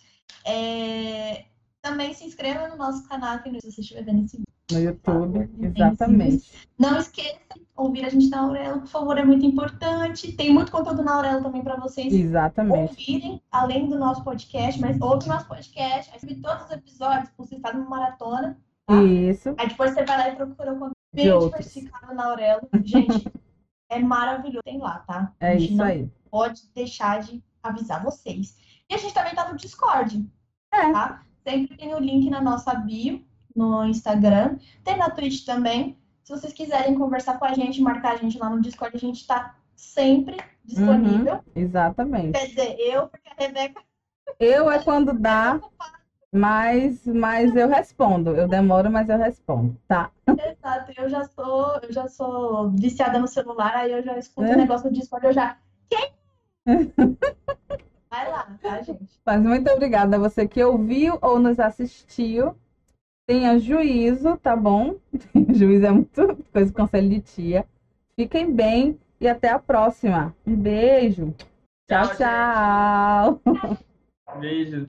É, Também se inscreva no nosso canal aqui no se você estiver vendo esse vídeo. No YouTube. Tem Exatamente. Não esqueça ouvir a gente na Aurelo, por favor, é muito importante. Tem muito conteúdo na Aurelo também para vocês Exatamente. ouvirem, além do nosso podcast, mas ouve o nosso podcast, aí subir todos os episódios, você faz uma maratona. Tá? Isso. Aí depois você vai lá e procura o conteúdo bem outros. diversificado na Aurelo. Gente, é maravilhoso. Tem lá, tá? É isso não aí. pode deixar de avisar vocês. E a gente também tá no Discord. É. Tá? Sempre tem o link na nossa bio, no Instagram. Tem na Twitch também. Se vocês quiserem conversar com a gente, marcar a gente lá no Discord, a gente tá sempre disponível. Exatamente. Quer dizer, eu, porque a Rebeca Eu é quando dá, mas, mas eu respondo. Eu demoro, mas eu respondo. Tá. Exato, eu já sou, eu já sou viciada no celular, aí eu já escuto É. o negócio do Discord, eu já. Quem? Vai lá, tá, gente? Mas muito obrigada a você que ouviu ou nos assistiu. Tenha juízo, tá bom? juízo é muito coisa de conselho de tia. Fiquem bem e até a próxima. Um beijo. Tchau, Tchau, tchau. Beijo.